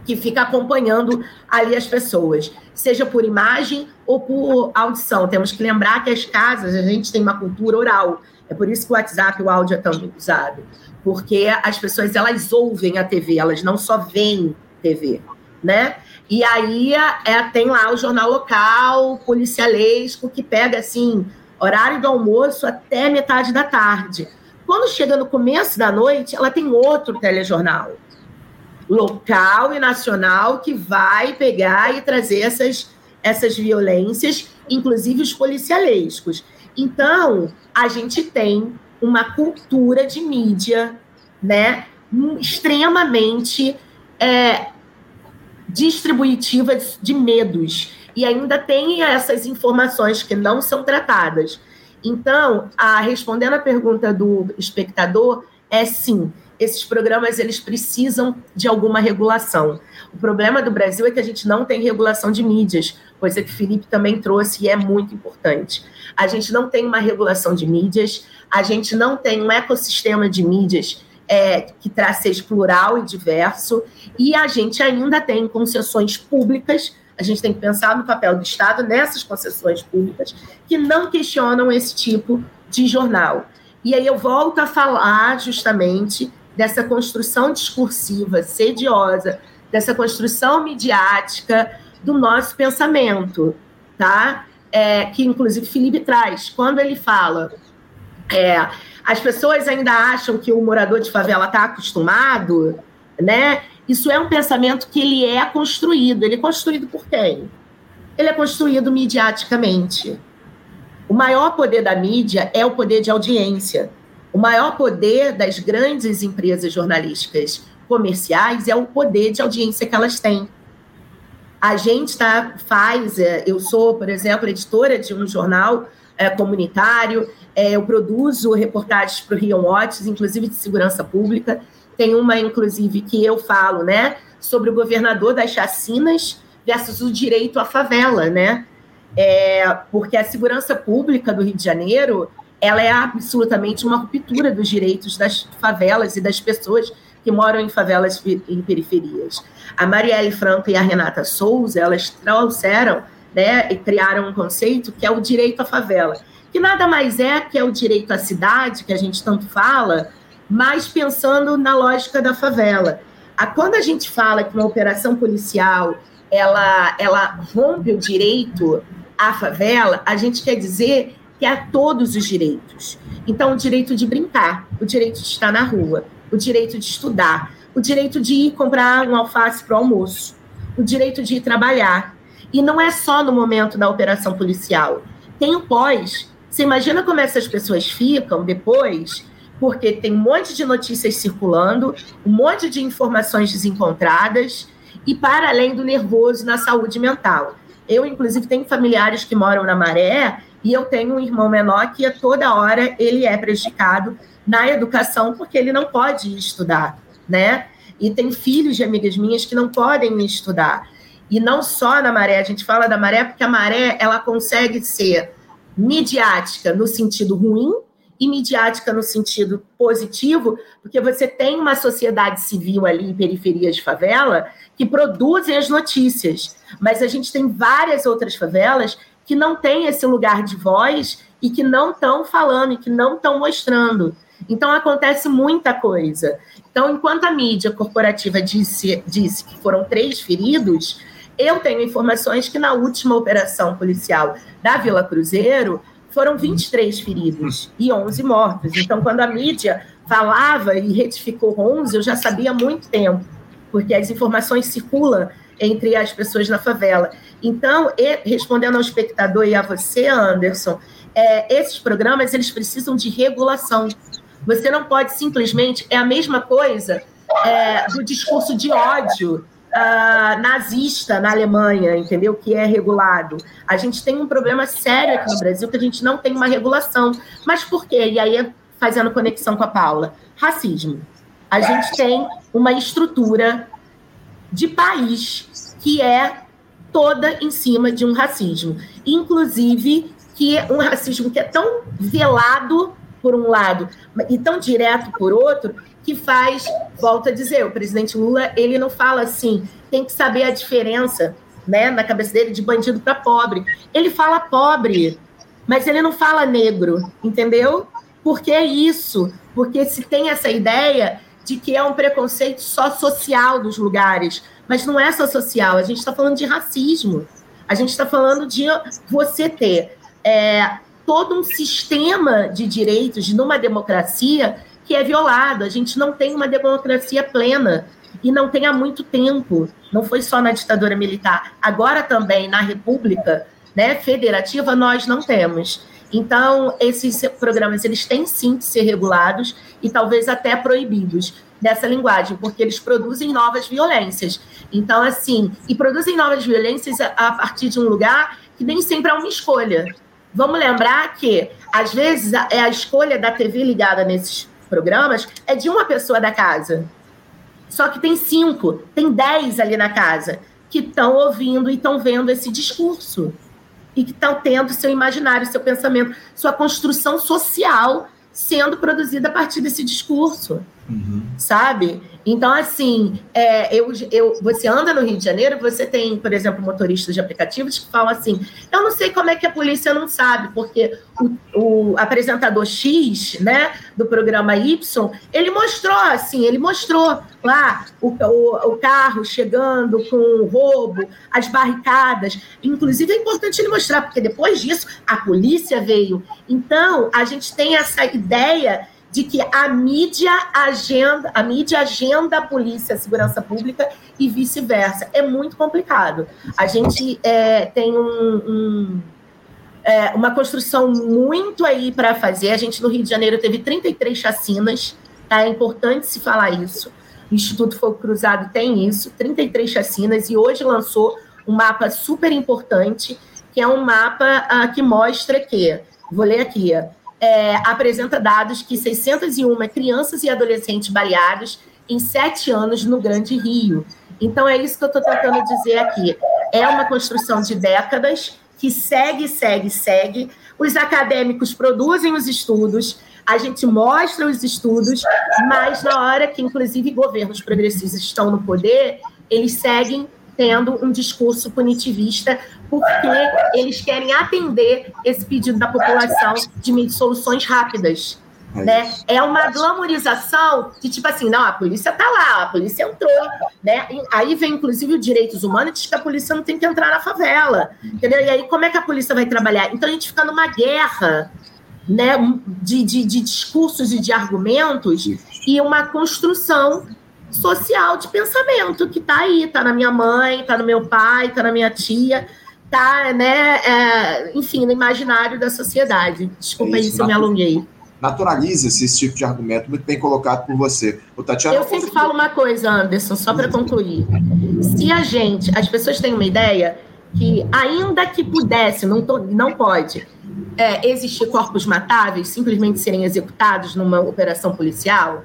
S4: que fica acompanhando ali as pessoas, seja por imagem ou por audição. Temos que lembrar que as casas, a gente tem uma cultura oral. É por isso que o WhatsApp, o áudio é tão usado. Porque as pessoas, elas ouvem a TV, elas não só veem TV, né? E aí é, tem lá o jornal local, policialesco, que pega, assim, horário do almoço até metade da tarde. Quando chega no começo da noite, ela tem outro telejornal local e nacional que vai pegar e trazer essas, essas violências, inclusive os policialescos. Então, a gente tem uma cultura de mídia né, extremamente é, distributiva de medos. e ainda tem essas informações que não são tratadas. Então, a, respondendo a pergunta do espectador, é sim, esses programas eles precisam de alguma regulação. O problema do Brasil é que a gente não tem regulação de mídias, coisa que o Felipe também trouxe e é muito importante. A gente não tem uma regulação de mídias, a gente não tem um ecossistema de mídias é, que seja plural e diverso, e a gente ainda tem concessões públicas. A gente tem que pensar no papel do Estado nessas concessões públicas que não questionam esse tipo de jornal. E aí eu volto a falar justamente dessa construção discursiva sediosa, dessa construção midiática do nosso pensamento, tá? É, que inclusive Felipe traz, quando ele fala, é, as pessoas ainda acham que o morador de favela está acostumado, né? Isso é um pensamento que ele é construído. Ele é construído por quem? Ele é construído midiaticamente. O maior poder da mídia é o poder de audiência. O maior poder das grandes empresas jornalísticas comerciais é o poder de audiência que elas têm. A gente tá, faz, é, eu sou, por exemplo, editora de um jornal é, comunitário, é, eu produzo reportagens para o Rio Watts, inclusive de segurança pública. Tem uma, inclusive, que eu falo, né, sobre o governador das chacinas versus o direito à favela, né? É, porque a segurança pública do Rio de Janeiro ela é absolutamente uma ruptura dos direitos das favelas e das pessoas que moram em favelas e periferias. A Marielle Franco e a Renata Souza, elas trouxeram né, e criaram um conceito que é o direito à favela, que nada mais é que é o direito à cidade, que a gente tanto fala, mas pensando na lógica da favela. A, quando a gente fala que uma operação policial ela, ela rompe o direito à favela, a gente quer dizer que há todos os direitos. Então, o direito de brincar, o direito de estar na rua, o direito de estudar, o direito de ir comprar um alface para o almoço, o direito de ir trabalhar. E não é só no momento da operação policial. Tem o pós. Você imagina como essas pessoas ficam depois, porque tem um monte de notícias circulando, um monte de informações desencontradas, e para além do nervoso na saúde mental. Eu, inclusive, tenho familiares que moram na Maré e eu tenho um irmão menor que a toda hora ele é prejudicado na educação porque ele não pode estudar, né? E tem filhos de amigas minhas que não podem estudar. E não só na maré, a gente fala da maré porque a maré ela consegue ser midiática no sentido ruim e midiática no sentido positivo, porque você tem uma sociedade civil ali em periferias de favela que produzem as notícias, mas a gente tem várias outras favelas que não têm esse lugar de voz e que não estão falando e que não estão mostrando. Então acontece muita coisa. Então, enquanto a mídia corporativa disse, disse que foram três feridos, eu tenho informações que na última operação policial da Vila Cruzeiro foram 23 feridos e 11 mortos. Então, quando a mídia falava e retificou 11, eu já sabia há muito tempo, porque as informações circulam entre as pessoas na favela. Então, respondendo ao espectador e a você, Anderson, é, esses programas eles precisam de regulação. Você não pode simplesmente é a mesma coisa é, do discurso de ódio uh, nazista na Alemanha, entendeu? Que é regulado. A gente tem um problema sério aqui no Brasil que a gente não tem uma regulação. Mas por quê? E aí, fazendo conexão com a Paula, racismo. A gente tem uma estrutura de país que é toda em cima de um racismo. Inclusive, que é um racismo que é tão velado por um lado e tão direto por outro, que faz, volta a dizer, o presidente Lula, ele não fala assim, tem que saber a diferença, né, na cabeça dele de bandido para pobre. Ele fala pobre, mas ele não fala negro, entendeu? Porque é isso, porque se tem essa ideia de que é um preconceito só social dos lugares, mas não é só social, a gente está falando de racismo. A gente está falando de você ter é, todo um sistema de direitos numa democracia que é violado. A gente não tem uma democracia plena e não tem há muito tempo. Não foi só na ditadura militar. Agora também na República né, Federativa nós não temos. Então, esses programas eles têm sim de ser regulados e talvez até proibidos. dessa linguagem, porque eles produzem novas violências. Então, assim, e produzem novas violências a, partir de um lugar que nem sempre é uma escolha. Vamos lembrar que, às vezes, é a escolha da TV ligada nesses programas é de uma pessoa da casa. Só que tem cinco, tem dez ali na casa que estão ouvindo e estão vendo esse discurso. E que estão tendo seu imaginário, seu pensamento, sua construção social sendo produzida a partir desse discurso. Uhum. Sabe? Então, assim, é, eu, eu, você anda no Rio de Janeiro, você tem, por exemplo, motoristas de aplicativos que falam assim: eu não sei como é que a polícia não sabe, porque o, o apresentador X, né, do programa Y, ele mostrou, assim, ele mostrou lá o, o, o carro chegando com o roubo, as barricadas. Inclusive, é importante ele mostrar, porque depois disso a polícia veio. Então, a gente tem essa ideia de que a mídia agenda, a mídia agenda a polícia, a segurança pública e vice-versa. É muito complicado. A gente é, tem um, um, é, uma construção muito aí para fazer. A gente no Rio de Janeiro teve 33 chacinas, tá? É importante se falar isso. O Instituto Fogo Cruzado tem isso, 33 chacinas, e hoje lançou um mapa super importante, que é um mapa uh, que mostra que, vou ler aqui, é, apresenta dados que 601 crianças e adolescentes baleados em sete anos no Grande Rio. Então, é isso que eu estou tentando dizer aqui. É uma construção de décadas que segue, segue, segue. Os acadêmicos produzem os estudos, a gente mostra os estudos, mas na hora que, inclusive, governos progressistas estão no poder, eles seguem tendo um discurso punitivista, porque eles querem atender esse pedido da população de soluções rápidas. É né? É uma glamorização de tipo assim, não, a polícia tá lá, a polícia entrou, né? Aí vem inclusive o direitos humanos diz que a polícia não tem que entrar na favela, entendeu? E aí como é que a polícia vai trabalhar? Então a gente fica numa guerra, né, de, de, de discursos e de argumentos e uma construção social de pensamento que está aí, está na minha mãe, está no meu pai, está na minha tia, está, né, é, enfim, no imaginário da sociedade. Desculpa é isso, aí se eu me alonguei.
S1: Naturaliza-se esse tipo de argumento, muito bem colocado por você. O Tatiana,
S4: eu sempre falo uma coisa, Anderson, só para concluir. Se a gente, as pessoas têm uma ideia que, ainda que pudesse, não, tô, não pode, é, existir corpos matáveis simplesmente serem executados numa operação policial,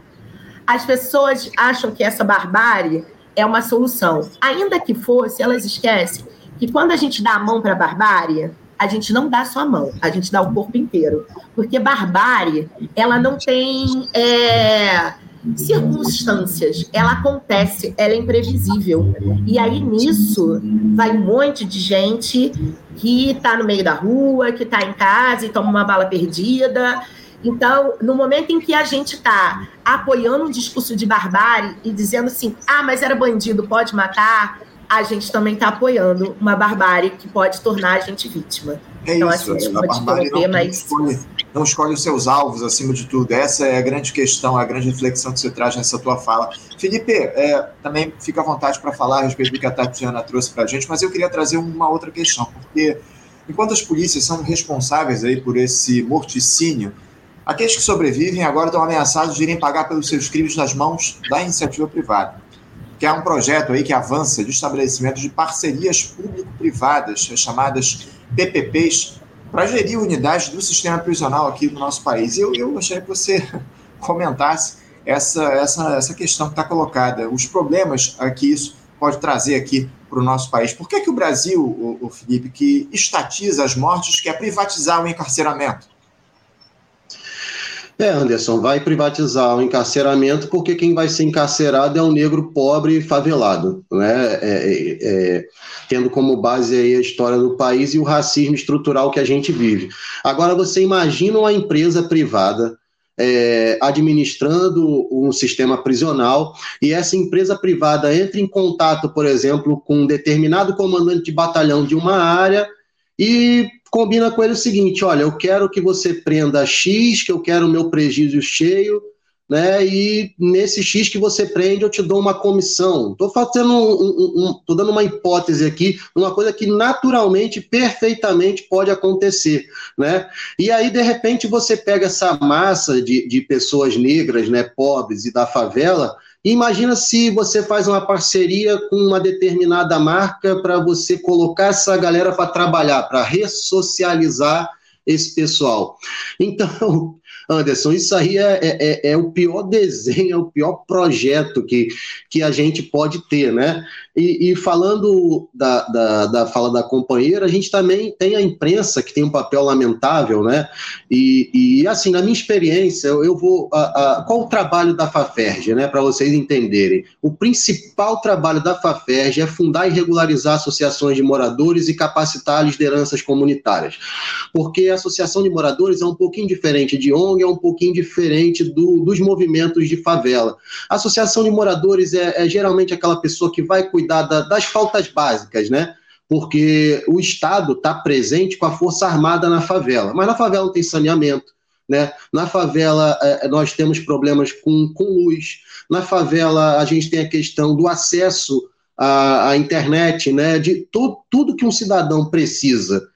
S4: as pessoas acham que essa barbárie é uma solução. Ainda que fosse, elas esquecem que quando a gente dá a mão para a barbárie, a gente não dá só a mão, a gente dá o corpo inteiro. Porque barbárie, ela não tem é, circunstâncias, ela acontece, ela é imprevisível. E aí nisso vai um monte de gente que está no meio da rua, que está em casa e toma uma bala perdida então, no momento em que a gente está apoiando um discurso de barbárie e dizendo assim, ah, mas era bandido, pode matar, a gente também está apoiando uma barbárie que pode tornar a gente vítima.
S1: É então, isso, assim, a barbárie não, mas... escolhe, não escolhe os seus alvos acima de tudo. Essa é a grande questão, a grande reflexão que você traz nessa tua fala. Felipe, é, também fica à vontade para falar a respeito do que a Tatiana trouxe para a gente, mas eu queria trazer uma outra questão, porque enquanto as polícias são responsáveis aí por esse morticínio, Aqueles que sobrevivem agora estão ameaçados de irem pagar pelos seus crimes nas mãos da iniciativa privada, que é um projeto aí que avança de estabelecimento de parcerias público-privadas, chamadas PPPs, para gerir unidades do sistema prisional aqui no nosso país. Eu, eu gostaria que você comentasse essa, essa, essa questão que está colocada, os problemas que isso pode trazer aqui para o nosso país. Por que, que o Brasil, o, o Felipe, que estatiza as mortes, quer privatizar o encarceramento?
S3: É, Anderson, vai privatizar o encarceramento porque quem vai ser encarcerado é um negro pobre e favelado, né? É, é, é, tendo como base aí a história do país e o racismo estrutural que a gente vive. Agora, você imagina uma empresa privada é, administrando um sistema prisional e essa empresa privada entra em contato, por exemplo, com um determinado comandante de batalhão de uma área e combina com ele o seguinte: olha, eu quero que você prenda X, que eu quero o meu prejuízo cheio, né? E nesse X que você prende, eu te dou uma comissão. Estou fazendo um, um, um, tô dando uma hipótese aqui, uma coisa que naturalmente, perfeitamente pode acontecer, né? E aí, de repente, você pega essa massa de, de pessoas negras, né, pobres e da favela, imagina se você faz uma parceria com uma determinada marca para você colocar essa galera para trabalhar, para ressocializar esse pessoal. Então, Anderson, isso aí é, é, é, é, o pior desenho, é o pior projeto que, que a gente pode ter, né? E, e falando da, da, da, fala da companheira, a gente também tem a imprensa que tem um papel lamentável, né? E, e assim, na minha experiência, eu, eu vou. A, a, qual o trabalho da FAFERJ, né? Para vocês entenderem. O principal trabalho da FAFERJ é fundar e regularizar associações de moradores e capacitar lideranças comunitárias. Porque a associação de moradores é um pouquinho diferente de ONG, é um pouquinho diferente do, dos movimentos de favela. A associação de moradores é, é geralmente aquela pessoa que vai cuidar da, das faltas básicas, né? Porque o Estado está presente com a Força Armada na favela, mas na favela não tem saneamento, né? Na favela é, nós temos problemas com, com luz, na favela a gente tem a questão do acesso à, à internet, né? De to, tudo que um cidadão precisa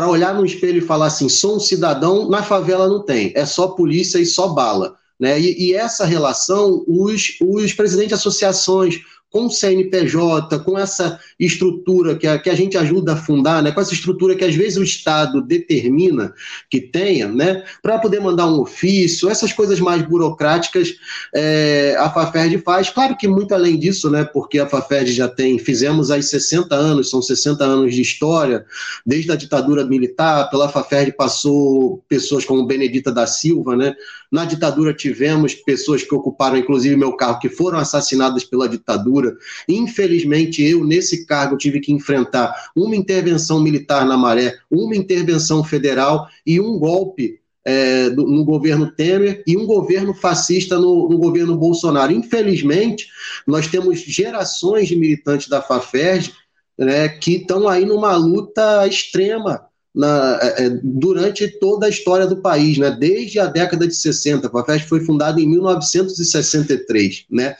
S3: para olhar no espelho e falar assim, sou um cidadão, na favela não tem, é só polícia e só bala. Né? E, e, essa relação, os, os presidentes de associações, com o CNPJ, com essa estrutura que a, que a gente ajuda a fundar, né, com essa estrutura que às vezes o Estado determina que tenha, né, para poder mandar um ofício, essas coisas mais burocráticas é, a FAFERD faz. Claro que muito além disso, né, porque a FAFERD já tem, fizemos aí 60 anos, são 60 anos de história, desde a ditadura militar, pela FAFERD passou pessoas como Benedita da Silva, né, na ditadura tivemos pessoas que ocuparam, inclusive, meu carro, que foram assassinadas pela ditadura. Infelizmente, eu, nesse cargo, tive que enfrentar uma intervenção militar na Maré, uma intervenção federal e um golpe é, no governo Temer e um governo fascista no, no, governo Bolsonaro. Infelizmente, nós temos gerações de militantes da FAFERJ né, que estão aí numa luta extrema na, é, é, durante toda a história do país, né? desde a década de 60. A FAFESP foi fundada em 1963. Né?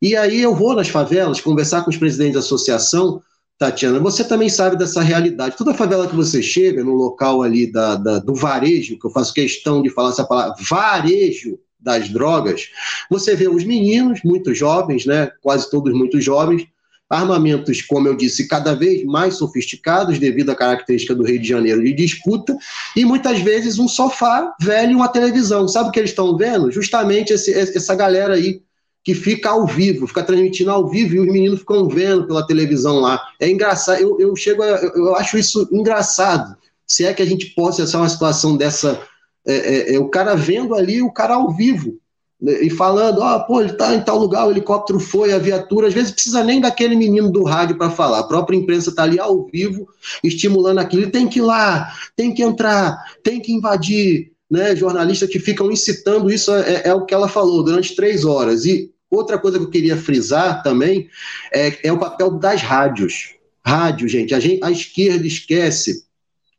S3: E aí eu vou nas favelas conversar com os presidentes da associação, Tatiana, você também sabe dessa realidade. Toda favela que você chega, no local ali da, da, do varejo, que eu faço questão de falar essa palavra, varejo das drogas, você vê os meninos, muito jovens, né? quase todos muito jovens, armamentos, como eu disse, cada vez mais sofisticados devido à característica do Rio de Janeiro de disputa, e muitas vezes um sofá velho e uma televisão. Sabe o que eles estão vendo? Justamente esse, essa galera aí que fica ao vivo, fica transmitindo ao vivo e os meninos ficam vendo pela televisão lá. É engraçado, eu, eu chego, a, eu acho isso engraçado. Se é que a gente possa ser uma situação dessa, é, é, é, o cara vendo ali, o cara ao vivo, e falando, oh, pô, ele tá em tal lugar, o helicóptero foi, a viatura, às vezes precisa nem daquele menino do rádio para falar, a própria imprensa tá ali ao vivo, estimulando aquilo, ele tem que ir lá, tem que entrar, tem que invadir, né, jornalistas que ficam incitando. Isso, é, é o que ela falou, durante três horas, e outra coisa que eu queria frisar também é, é o papel das rádios, rádio, gente, a, gente, a esquerda esquece,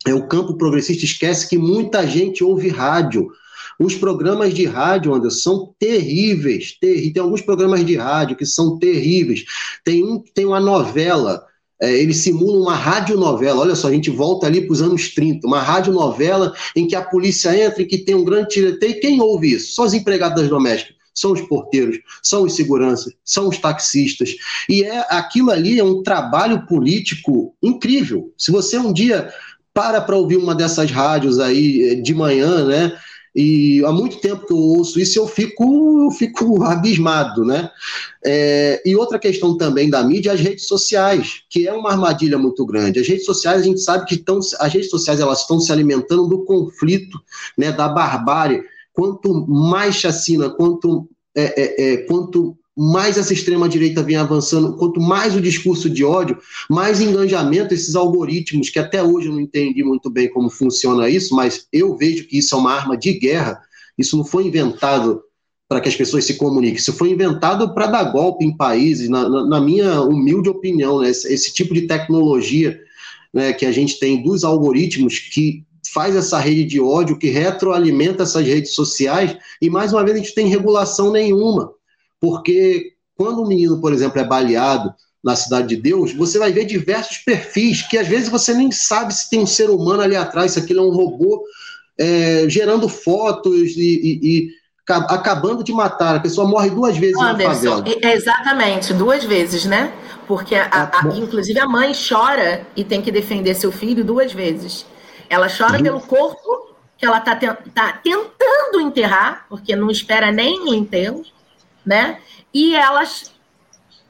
S3: é o campo progressista esquece que muita gente ouve rádio, os programas de rádio, Anderson, são terríveis. Tem alguns programas de rádio que são terríveis. Tem um tem uma novela, é, ele simula uma radionovela. Olha só, a gente volta ali para os anos 30, uma radionovela em que a polícia entra e que tem um grande tiroteio. Quem ouve isso? São as empregadas domésticas são os porteiros, são os seguranças, são os taxistas. E é aquilo ali é um trabalho político incrível. Se você um dia para para ouvir uma dessas rádios aí eh, de manhã, né? E há muito tempo que eu ouço isso eu fico, eu fico abismado, né? É, e outra questão também da mídia as redes sociais, que é uma armadilha muito grande. As redes sociais, a gente sabe que estão, as redes sociais elas estão se alimentando do conflito, né, da barbárie. Quanto mais chacina, quanto, é, é, é quanto mais essa extrema-direita vem avançando, quanto mais o discurso de ódio, mais engajamento esses algoritmos, que até hoje eu não entendi muito bem como funciona isso, mas eu vejo que isso é uma arma de guerra, isso não foi inventado para que as pessoas se comuniquem, isso foi inventado para dar golpe em países, na, na, na minha humilde opinião, né? esse, esse, tipo de tecnologia né, que a gente tem dos algoritmos que faz essa rede de ódio, que retroalimenta essas redes sociais, e mais uma vez a gente tem regulação nenhuma. Porque quando um menino, por exemplo, é baleado na Cidade de Deus, você vai ver diversos perfis que às vezes você nem sabe se tem um ser humano ali atrás, se aquilo é um robô é, gerando fotos e, e, e, acabando de matar. A pessoa morre duas vezes Anderson, na favela.
S4: Exatamente, duas vezes, né? Porque, a, a, ah, inclusive, a mãe chora e tem que defender seu filho duas vezes. Ela chora pelo corpo que ela está tá tentando enterrar, porque não espera nem enterro, né? E ela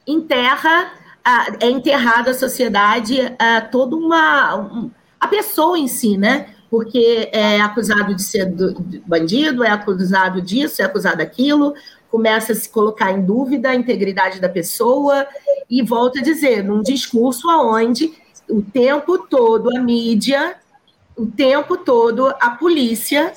S4: enterra, é enterrada a sociedade, toda uma. Um, a pessoa em si, né? Porque é acusado de ser bandido, é acusado disso, é acusado daquilo, começa a se colocar em dúvida a integridade da pessoa e volta a dizer, num discurso aonde o tempo todo a mídia, o tempo todo a polícia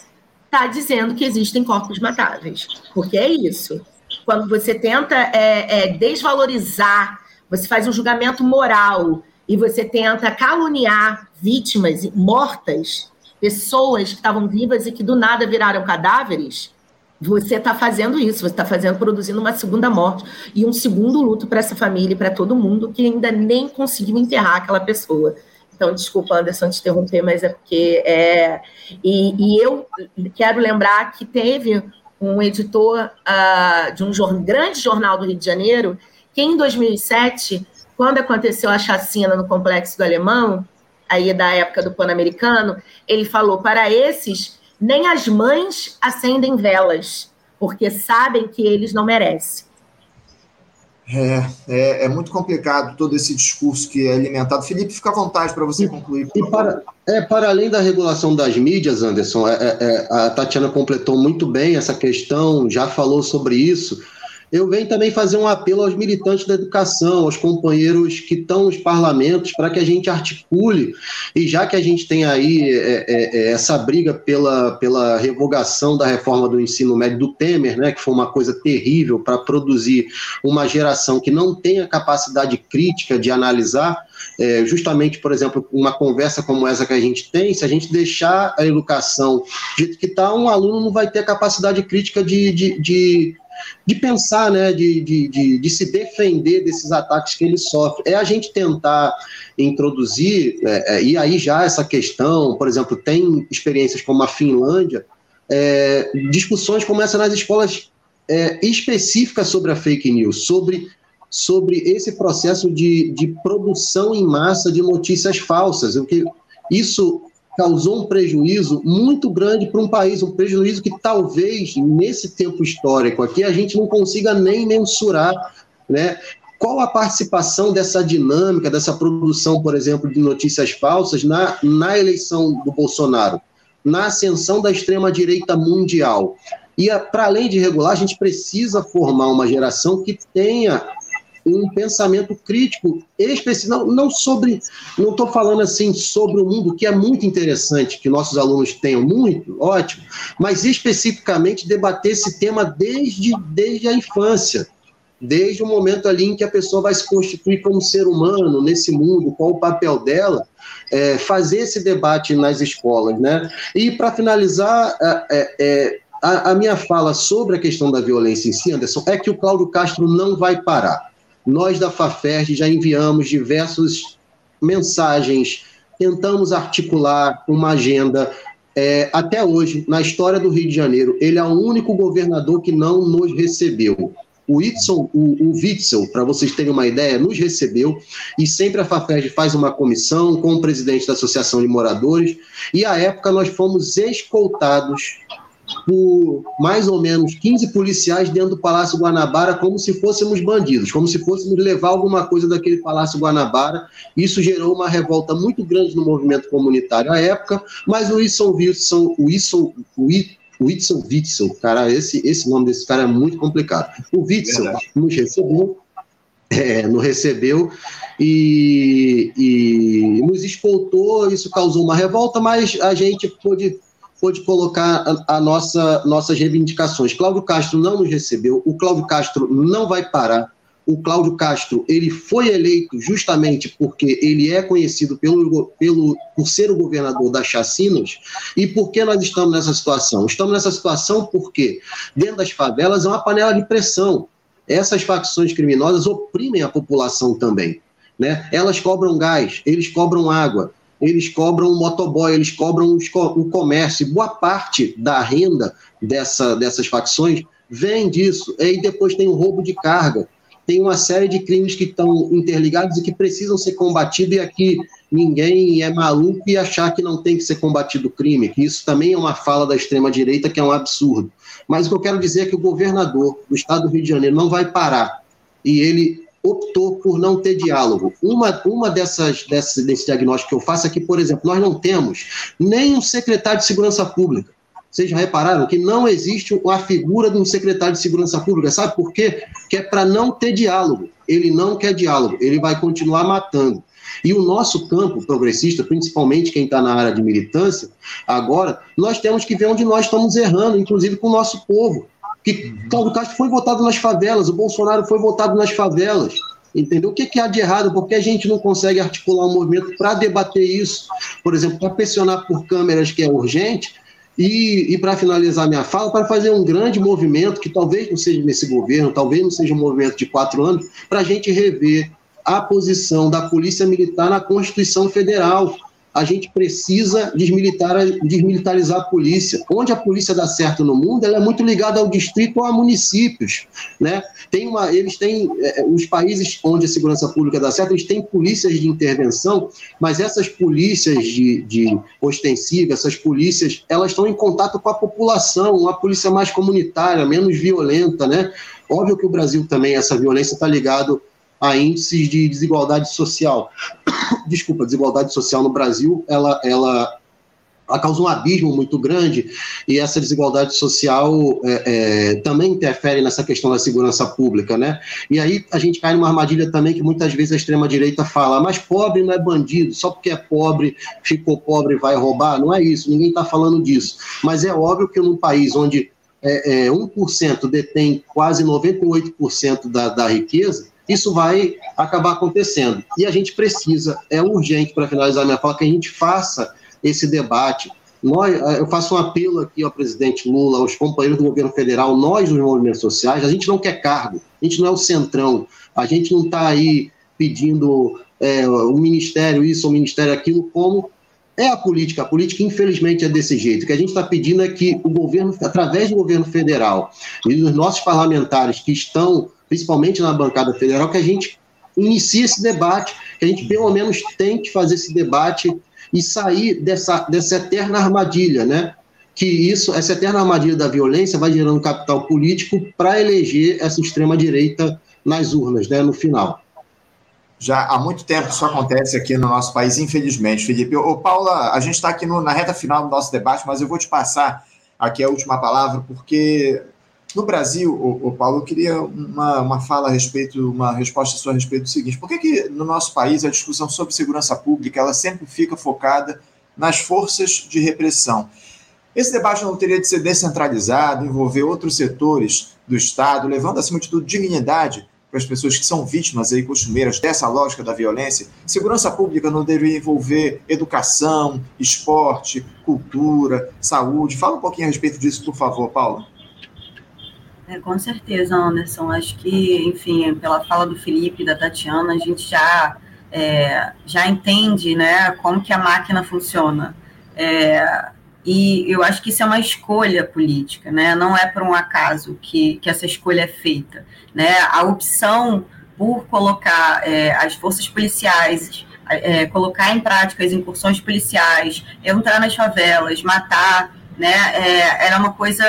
S4: está dizendo que existem corpos matáveis, porque é isso. Quando você tenta é, é, desvalorizar, você faz um julgamento moral e você tenta caluniar vítimas mortas, pessoas que estavam vivas e que do nada viraram cadáveres, você está fazendo isso, você está fazendo, produzindo uma segunda morte e um segundo luto para essa família e para todo mundo que ainda nem conseguiu enterrar aquela pessoa. Então, desculpa, Anderson, te interromper, mas é porque é. E, e eu quero lembrar que teve um editor uh, de um grande jornal do Rio de Janeiro, que em 2007, quando aconteceu a chacina no Complexo do Alemão, aí da época do Pan-Americano, ele falou para esses nem as mães acendem velas, porque sabem que eles não merecem.
S1: É, é, é, muito complicado todo esse discurso que é alimentado. Felipe, fica à vontade para você concluir.
S3: E para, é, para além da regulação das mídias, Anderson, é, é, é, a Tatiana completou muito bem essa questão, já falou sobre isso eu venho também fazer um apelo aos militantes da educação, aos companheiros que estão nos parlamentos, para que a gente articule, e já que a gente tem aí é, é, é, essa briga pela, pela revogação da reforma do ensino médio do Temer, né, que foi uma coisa terrível para produzir uma geração que não tem a capacidade crítica de analisar, é, justamente, por exemplo, uma conversa como essa que a gente tem, se a gente deixar a educação do jeito que está, um aluno não vai ter a capacidade crítica de, de, de de pensar, né, de, de, de, de, se defender desses ataques que ele sofre. É a gente tentar introduzir, é, é, e aí já essa questão, por exemplo, tem experiências como a Finlândia, é, discussões como essa nas escolas é, específicas sobre a fake news, sobre, sobre esse processo de, de produção em massa de notícias falsas. O que isso causou um prejuízo muito grande para um país, um prejuízo que talvez nesse tempo histórico aqui a gente não consiga nem mensurar, né? Qual a participação dessa dinâmica, dessa produção, por exemplo, de notícias falsas na, na eleição do Bolsonaro, na ascensão da extrema-direita mundial? E, para além de regular, a gente precisa formar uma geração que tenha um pensamento crítico, específico, não, não sobre, não estou falando assim sobre o mundo, que é muito interessante que nossos alunos tenham, muito, ótimo, mas especificamente debater esse tema desde, desde a infância, desde o momento ali em que a pessoa vai se constituir como ser humano nesse mundo, qual o papel dela, é, fazer esse debate nas escolas, né? E para finalizar, é, é, é, a, a minha fala sobre a questão da violência em si, Anderson, é que o Cláudio Castro não vai parar. Nós da FAFERJ já enviamos diversas mensagens, tentamos articular uma agenda. É, até hoje, na história do Rio de Janeiro, ele é o único governador que não nos recebeu. O Whitson, o, o Witzel, para vocês terem uma ideia, nos recebeu e sempre a FAFERJ faz uma comissão com o presidente da Associação de Moradores e à época nós fomos escoltados por mais ou menos 15 policiais dentro do Palácio Guanabara, como se fôssemos bandidos, como se fôssemos levar alguma coisa daquele Palácio Guanabara. Isso gerou uma revolta muito grande no movimento comunitário à época, mas o Wilson Wilson, o Wilson, o Whitson Witzel, cara, esse, esse nome desse cara é muito complicado. O Witzel nos recebeu, é, nos recebeu e, e nos escoltou, isso causou uma revolta, mas a gente pôde pôde colocar a, a, nossa, nossas reivindicações. Cláudio Castro não nos recebeu, o Cláudio Castro não vai parar. o Cláudio Castro ele foi eleito justamente porque ele é conhecido pelo, pelo, por ser o governador das chacinas. E por que nós estamos nessa situação? Estamos nessa situação porque dentro das favelas é uma panela de pressão. Essas facções criminosas oprimem a população também. Né? Elas cobram gás, eles cobram água, eles cobram motoboy, eles cobram o comércio. Boa parte da renda dessa, dessas facções vem disso. E depois tem o roubo de carga. Tem uma série de crimes que estão interligados e que precisam ser combatidos, e aqui ninguém é maluco e achar que não tem que ser combatido o crime, isso também é uma fala da extrema-direita que é um absurdo. Mas o que eu quero dizer é que o governador do estado do Rio de Janeiro não vai parar. E ele optou por não ter diálogo. Uma, uma dessas, dessas, desse diagnóstico que eu faço é que, por exemplo, nós não temos nem um secretário de segurança pública. Vocês já repararam que não existe a figura de um secretário de segurança pública. Sabe por quê? Que é para não ter diálogo. Ele não quer diálogo, ele vai continuar matando. E o nosso campo progressista, principalmente quem está na área de militância, agora, nós temos que ver onde nós estamos errando, inclusive com o nosso povo que Cláudio Castro foi votado nas favelas, o Bolsonaro foi votado nas favelas. Entendeu? O que, que há de errado? Porque a gente não consegue articular um movimento para debater isso. Por exemplo, para pressionar por câmeras, que é urgente, e, e para finalizar minha fala, para fazer um grande movimento, que talvez não seja nesse governo, talvez não seja um movimento de quatro anos, para a gente rever a posição da Polícia Militar na Constituição Federal a gente precisa desmilitar, desmilitarizar a polícia. Onde a polícia dá certo no mundo, ela é muito ligada ao distrito ou a municípios. Né? Tem uma, eles têm, é, os países onde a segurança pública dá certo, eles têm polícias de intervenção, mas essas polícias de, de ostensiva, essas polícias, elas estão em contato com a população, uma polícia mais comunitária, menos violenta. Né? Óbvio que o Brasil também, essa violência está ligado a índices de desigualdade social. Desculpa, desigualdade social no Brasil, ela, ela, ela causa um abismo muito grande e essa desigualdade social é, é, também interfere nessa questão da segurança pública, né? E aí a gente cai numa armadilha também que muitas vezes a extrema-direita fala, mas pobre não é bandido, só porque é pobre, ficou pobre vai roubar. Não é isso, ninguém está falando disso. Mas é óbvio que num país onde é, é, 1% detém quase 98% da, da riqueza, isso vai acabar acontecendo. E a gente precisa, é urgente para finalizar minha fala, que a gente faça esse debate. Nós, eu faço um apelo aqui ao presidente Lula, aos companheiros do governo federal, nós dos movimentos sociais, a gente não quer cargo, a gente não é o centrão, a gente não está aí pedindo é, o ministério isso, o ministério aquilo, como é a política. A política, infelizmente, é desse jeito. O que a gente está pedindo é que o governo, através do governo federal e dos nossos parlamentares que estão principalmente na bancada federal, que a gente inicie esse debate, que a gente pelo menos tente fazer esse debate e sair dessa, dessa eterna armadilha, né? Que isso, essa eterna armadilha da violência vai gerando capital político para eleger essa extrema-direita nas urnas, né? No final.
S1: Já há muito tempo isso acontece aqui no nosso país, infelizmente, Felipe. Ô, Paula, a gente está aqui no, na reta final do nosso debate, mas eu vou te passar aqui a última palavra, porque no Brasil, o, o Paulo, eu queria uma, uma fala a respeito, uma resposta sua a respeito do seguinte: por que, que no nosso país a discussão sobre segurança pública ela sempre fica focada nas forças de repressão? Esse debate não teria de ser descentralizado, envolver outros setores do Estado, levando, acima de tudo, dignidade para as pessoas que são vítimas aí costumeiras dessa lógica da violência. Segurança pública não deveria envolver educação, esporte, cultura, saúde. Fala um pouquinho a respeito disso, por favor, Paulo.
S2: É, com certeza, Anderson. Acho que, enfim, pela fala do Felipe da Tatiana, a gente já, é, já entende né, como que a máquina funciona. É, e eu acho que isso é uma escolha política, né? não é por um acaso que, que essa escolha é feita. Né? A opção por colocar é, as forças policiais, é, colocar em prática as incursões policiais, entrar nas favelas, matar, né? É, era uma coisa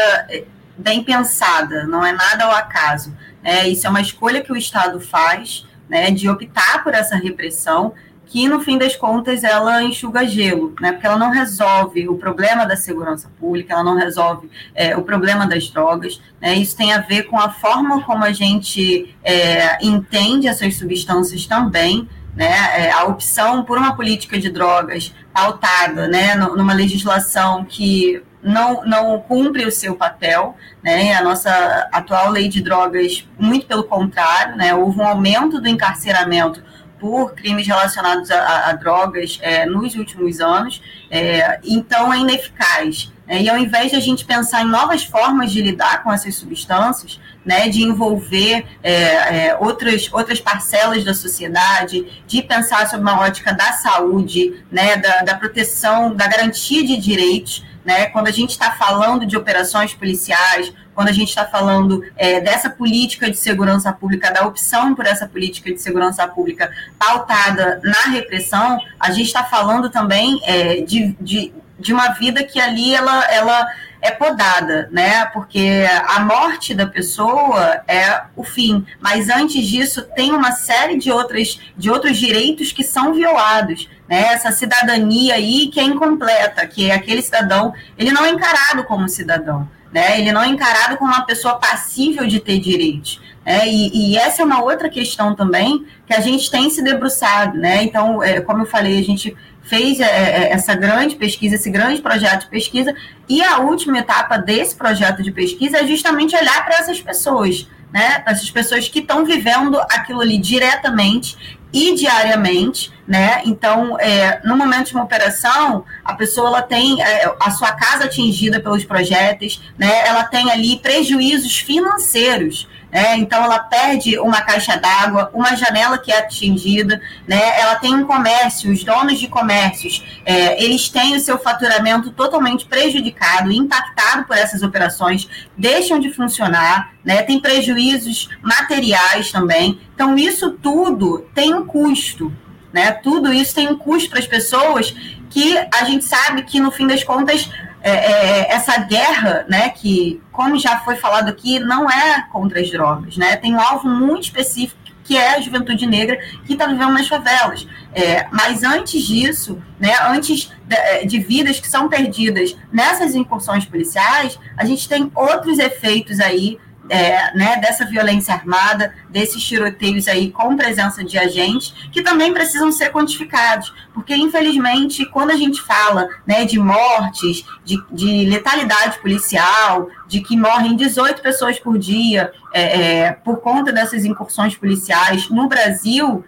S2: bem pensada, não é nada ao acaso. É, isso é uma escolha que o Estado faz, né, de optar por essa repressão, que no fim das contas ela enxuga gelo, né, porque ela não resolve o problema da segurança pública, ela não resolve é, o problema das drogas. Né, isso tem a ver com a forma como a gente é, entende essas substâncias também, né, é, a opção por uma política de drogas pautada né, numa legislação que não, não cumpre o seu papel, né? A nossa atual lei de drogas, muito pelo contrário, né? Houve um aumento do encarceramento por crimes relacionados a, a drogas é, nos últimos anos, é, então é ineficaz. É, e ao invés de a gente pensar em novas formas de lidar com essas substâncias, né, de envolver é, é, outras, outras parcelas da sociedade, de pensar sobre uma ótica da saúde, né, da, da proteção, da garantia de direitos, né, quando a gente está falando de operações policiais, quando a gente está falando é, dessa política de segurança pública, da opção por essa política de segurança pública pautada na repressão, a gente está falando também é, de, de, de uma vida que ali ela, ela é podada, né? Porque a morte da pessoa é o fim, mas antes disso tem uma série de outras de outros direitos que são violados, né? Essa cidadania aí que é incompleta, que é aquele cidadão, ele não é encarado como cidadão, né? Ele não é encarado como uma pessoa passível de ter direitos. É, e, e, essa é uma outra questão também que a gente tem se debruçado, né? Então, é, como eu falei, a gente fez é, é, essa grande pesquisa, esse grande projeto de pesquisa, e a última etapa desse projeto de pesquisa é justamente olhar para essas pessoas, né? Para essas pessoas que estão vivendo aquilo ali diretamente e diariamente, né? Então, é, no momento de uma operação, a pessoa ela tem é, a sua casa atingida pelos projéteis, né? Ela tem ali prejuízos financeiros né? Então ela perde uma caixa d'água, uma janela que é atingida, né? Ela tem um comércio, os donos de comércios, é, eles têm o seu faturamento totalmente prejudicado, impactado por essas operações, deixam de funcionar, né? Tem prejuízos materiais também. Então isso tudo tem um custo, né? Tudo isso tem um custo para as pessoas que a gente sabe que no fim das contas é, é, essa guerra, né, que, como já foi falado aqui, não é contra as drogas, né, tem um alvo muito específico que é a juventude negra que está vivendo nas favelas. É, mas antes disso, né, antes de, é, de, vidas que são perdidas nessas incursões policiais, a gente tem outros efeitos aí é, né, dessa violência armada, desses tiroteios aí com presença de agentes, que também precisam ser quantificados, porque infelizmente quando a gente fala né, de mortes, de, de letalidade policial, de que morrem 18 pessoas por dia é, é, por conta dessas incursões policiais no Brasil,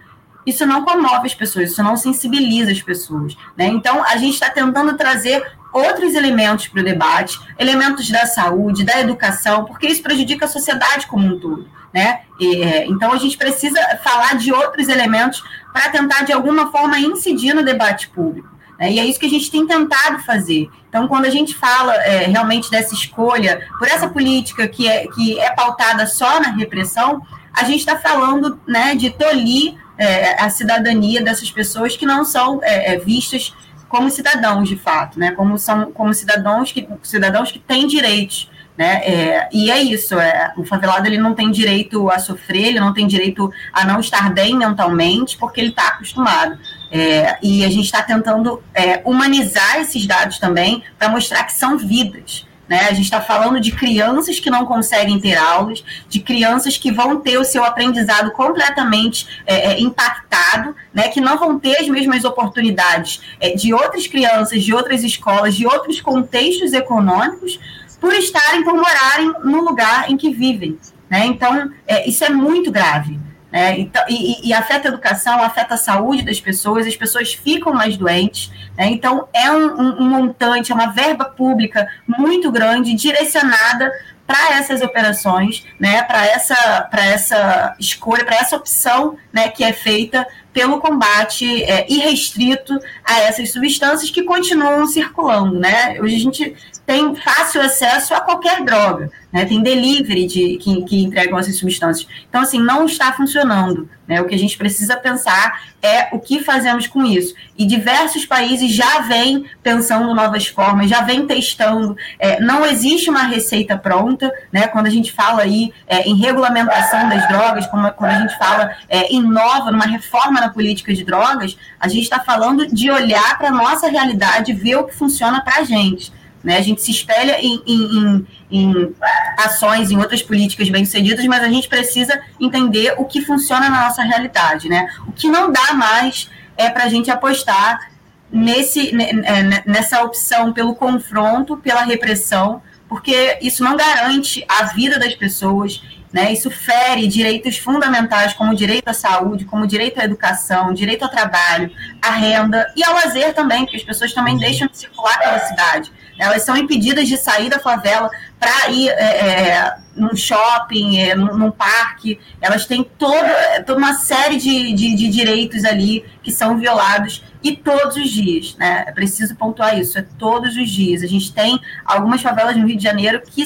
S2: isso não comove as pessoas, isso não sensibiliza as pessoas. Né? Então, a gente está tentando trazer outros elementos para o debate, elementos da saúde, da educação, porque isso prejudica a sociedade como um todo. Né? E, é, então, a gente precisa falar de outros elementos para tentar, de alguma forma, incidir no debate público. Né? E é isso que a gente tem tentado fazer. Então, quando a gente fala é, realmente dessa escolha por essa política que é, que é pautada só na repressão, a gente está falando né, de tolir é, a cidadania dessas pessoas que não são é, é, vistas como cidadãos de fato, né? Como são como cidadãos que cidadãos que têm direitos, né? É, e é isso. É, o favelado ele não tem direito a sofrer, ele não tem direito a não estar bem mentalmente, porque ele está acostumado. É, e a gente está tentando é, humanizar esses dados também para mostrar que são vidas. Né? A gente está falando de crianças que não conseguem ter aulas, de crianças que vão ter o seu aprendizado completamente é, é, impactado, né? que não vão ter as mesmas oportunidades é, de outras crianças, de outras escolas, de outros contextos econômicos, por estarem, por morarem no lugar em que vivem. Né? Então, é, isso é muito grave. Né? Então, e, e, afeta a educação, afeta a saúde das pessoas, as pessoas ficam mais doentes. Né? Então, é um, um, um montante, é uma verba pública muito grande, direcionada para essas operações, né, para essa, essa escolha, para essa opção né, que é feita pelo combate é, irrestrito a essas substâncias que continuam circulando. Né? Hoje a gente tem fácil acesso a qualquer droga, né? tem delivery de, que, que entregam essas substâncias. Então, assim, não está funcionando. Né? O que a gente precisa pensar é o que fazemos com isso. E diversos países já vêm pensando novas formas, já vêm testando. É, não existe uma receita pronta, né? quando a gente fala aí é, em regulamentação das drogas, quando, quando a gente fala é, em nova, numa reforma na política de drogas, a gente está falando de olhar para a nossa realidade, ver o que funciona para a gente. Né? A gente se espelha em, em, em, ações, em outras políticas bem-sucedidas, mas a gente precisa entender o que funciona na nossa realidade. Né? O que não dá mais é para a gente apostar nesse, é, nessa opção pelo confronto, pela repressão, porque isso não garante a vida das pessoas, né? Isso fere direitos fundamentais, como o direito à saúde, como o direito à educação, direito ao trabalho, à renda e ao lazer também, porque as pessoas também deixam de circular pela cidade. Elas são impedidas de sair da favela para ir é, é, num shopping, é, num, parque. Elas têm toda, toda uma série de, de, de, direitos ali que são violados e todos os dias. Né? É preciso pontuar isso, é todos os dias. A gente tem algumas favelas no Rio de Janeiro que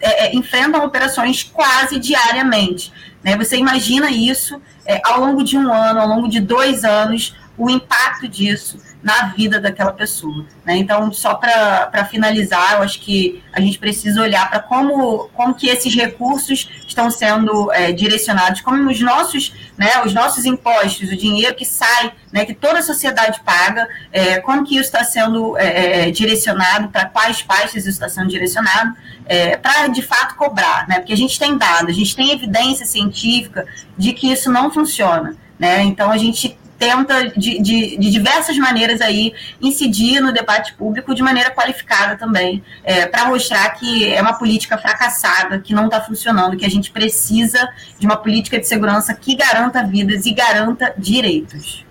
S2: é, é, enfrentam operações quase diariamente. Né? Você imagina isso é, ao longo de um ano, ao longo de dois anos, o impacto disso na vida daquela pessoa. Né? Então, só para finalizar, eu acho que a gente precisa olhar para como, como que esses recursos estão sendo é, direcionados, como os nossos, né, os nossos impostos, o dinheiro que sai, né, que toda a sociedade paga, é, como que isso está sendo é, é direcionado, para quais pastas isso está sendo direcionado, é, para de fato cobrar, né? porque a gente tem dados, a gente tem evidência científica de que isso não funciona. Né? Então, a gente tenta de, de, de, diversas maneiras aí incidir no debate público de maneira qualificada também, é, para mostrar que é uma política fracassada, que não está funcionando, que a gente precisa de uma política de segurança que garanta vidas e garanta direitos.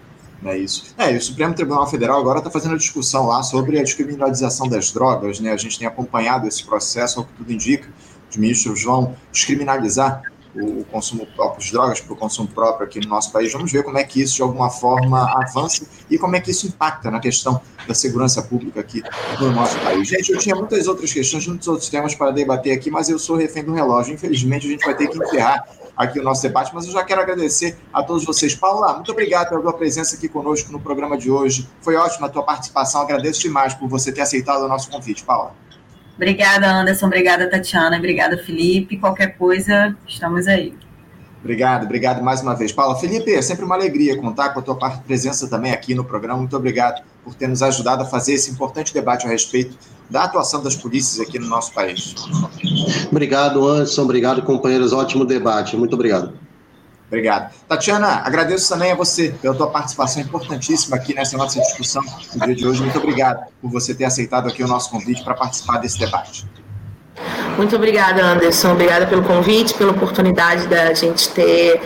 S1: É isso. É, e o Supremo Tribunal Federal agora está fazendo a discussão lá sobre a descriminalização das drogas, né? A gente tem acompanhado esse processo, ao que tudo indica. Os ministros vão descriminalizar o consumo próprio de drogas para o consumo próprio aqui no nosso país. Vamos ver como é que isso, de alguma forma, avança e como é que isso impacta na questão da segurança pública aqui no nosso país. Gente, eu tinha muitas outras questões, muitos outros temas para debater aqui, mas eu sou refém do relógio. Infelizmente, a gente vai ter que encerrar aqui o nosso debate, mas eu já quero agradecer a todos vocês. Paula, muito obrigado pela tua presença aqui conosco no programa de hoje. Foi ótima a tua participação. Agradeço demais por você ter aceitado o nosso convite, Paula.
S2: Obrigada, Anderson. Obrigada, Tatiana. Obrigada, Felipe. Qualquer coisa, estamos aí.
S1: Obrigado, obrigado mais uma vez. Paula, Felipe, é sempre uma alegria contar com a tua presença também aqui no programa. Muito obrigado por ter nos ajudado a fazer esse importante debate a respeito da atuação das polícias aqui no nosso país.
S3: Obrigado, Anderson. Obrigado, companheiros. Ótimo debate. Muito obrigado.
S1: Obrigado. Tatiana, agradeço também a você pela tua participação importantíssima aqui nessa nossa discussão no dia de hoje. Muito obrigado por você ter aceitado aqui o nosso convite para participar desse debate.
S4: Muito obrigada, Anderson. Obrigada pelo convite, pela oportunidade da gente ter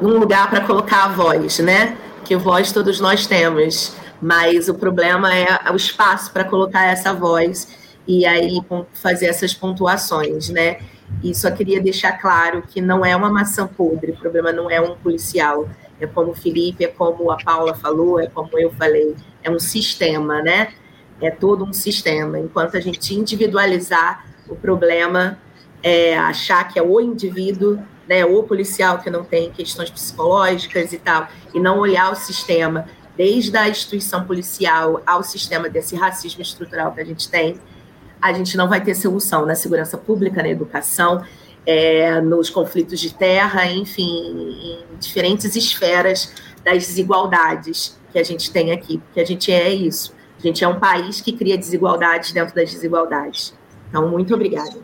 S4: um lugar para colocar a voz, né? Que voz todos nós temos, mas o problema é o espaço para colocar essa voz e aí fazer essas pontuações, né? E só queria deixar claro que não é uma maçã podre, o problema não é um policial, é como o Felipe, é como a Paula falou, é como eu falei, é um sistema, né? É todo um sistema. Enquanto a gente individualizar o problema, é achar que é o indivíduo, né, o policial que não tem questões psicológicas e tal, e não olhar o sistema, desde a instituição policial ao sistema desse racismo estrutural que a gente tem, a gente não vai ter solução na segurança pública, na educação, é, nos conflitos de terra, enfim, em diferentes esferas das desigualdades que a gente tem aqui, porque a gente é isso. A gente é um país que cria desigualdades dentro das desigualdades. Então, muito obrigada.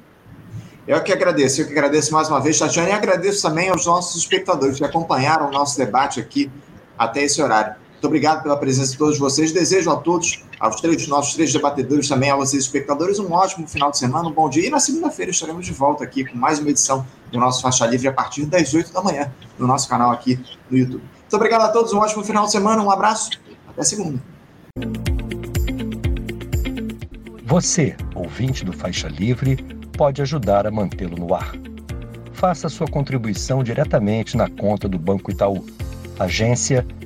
S1: Eu que agradeço, eu que agradeço mais uma vez, Tatiana, e agradeço também aos nossos espectadores que acompanharam o nosso debate aqui até esse horário. Muito obrigado pela presença de todos vocês. Desejo a todos, aos três nossos três debatedores, também a vocês, espectadores, um ótimo final de semana, um bom dia. E na segunda-feira estaremos de volta aqui com mais uma edição do nosso Faixa Livre a partir das 8 da manhã, no nosso canal aqui no YouTube. Muito obrigado a todos, um ótimo final de semana, um abraço, até segunda.
S5: Você, ouvinte do Faixa Livre, pode ajudar a mantê-lo no ar. Faça sua contribuição diretamente na conta do Banco Itaú. Agência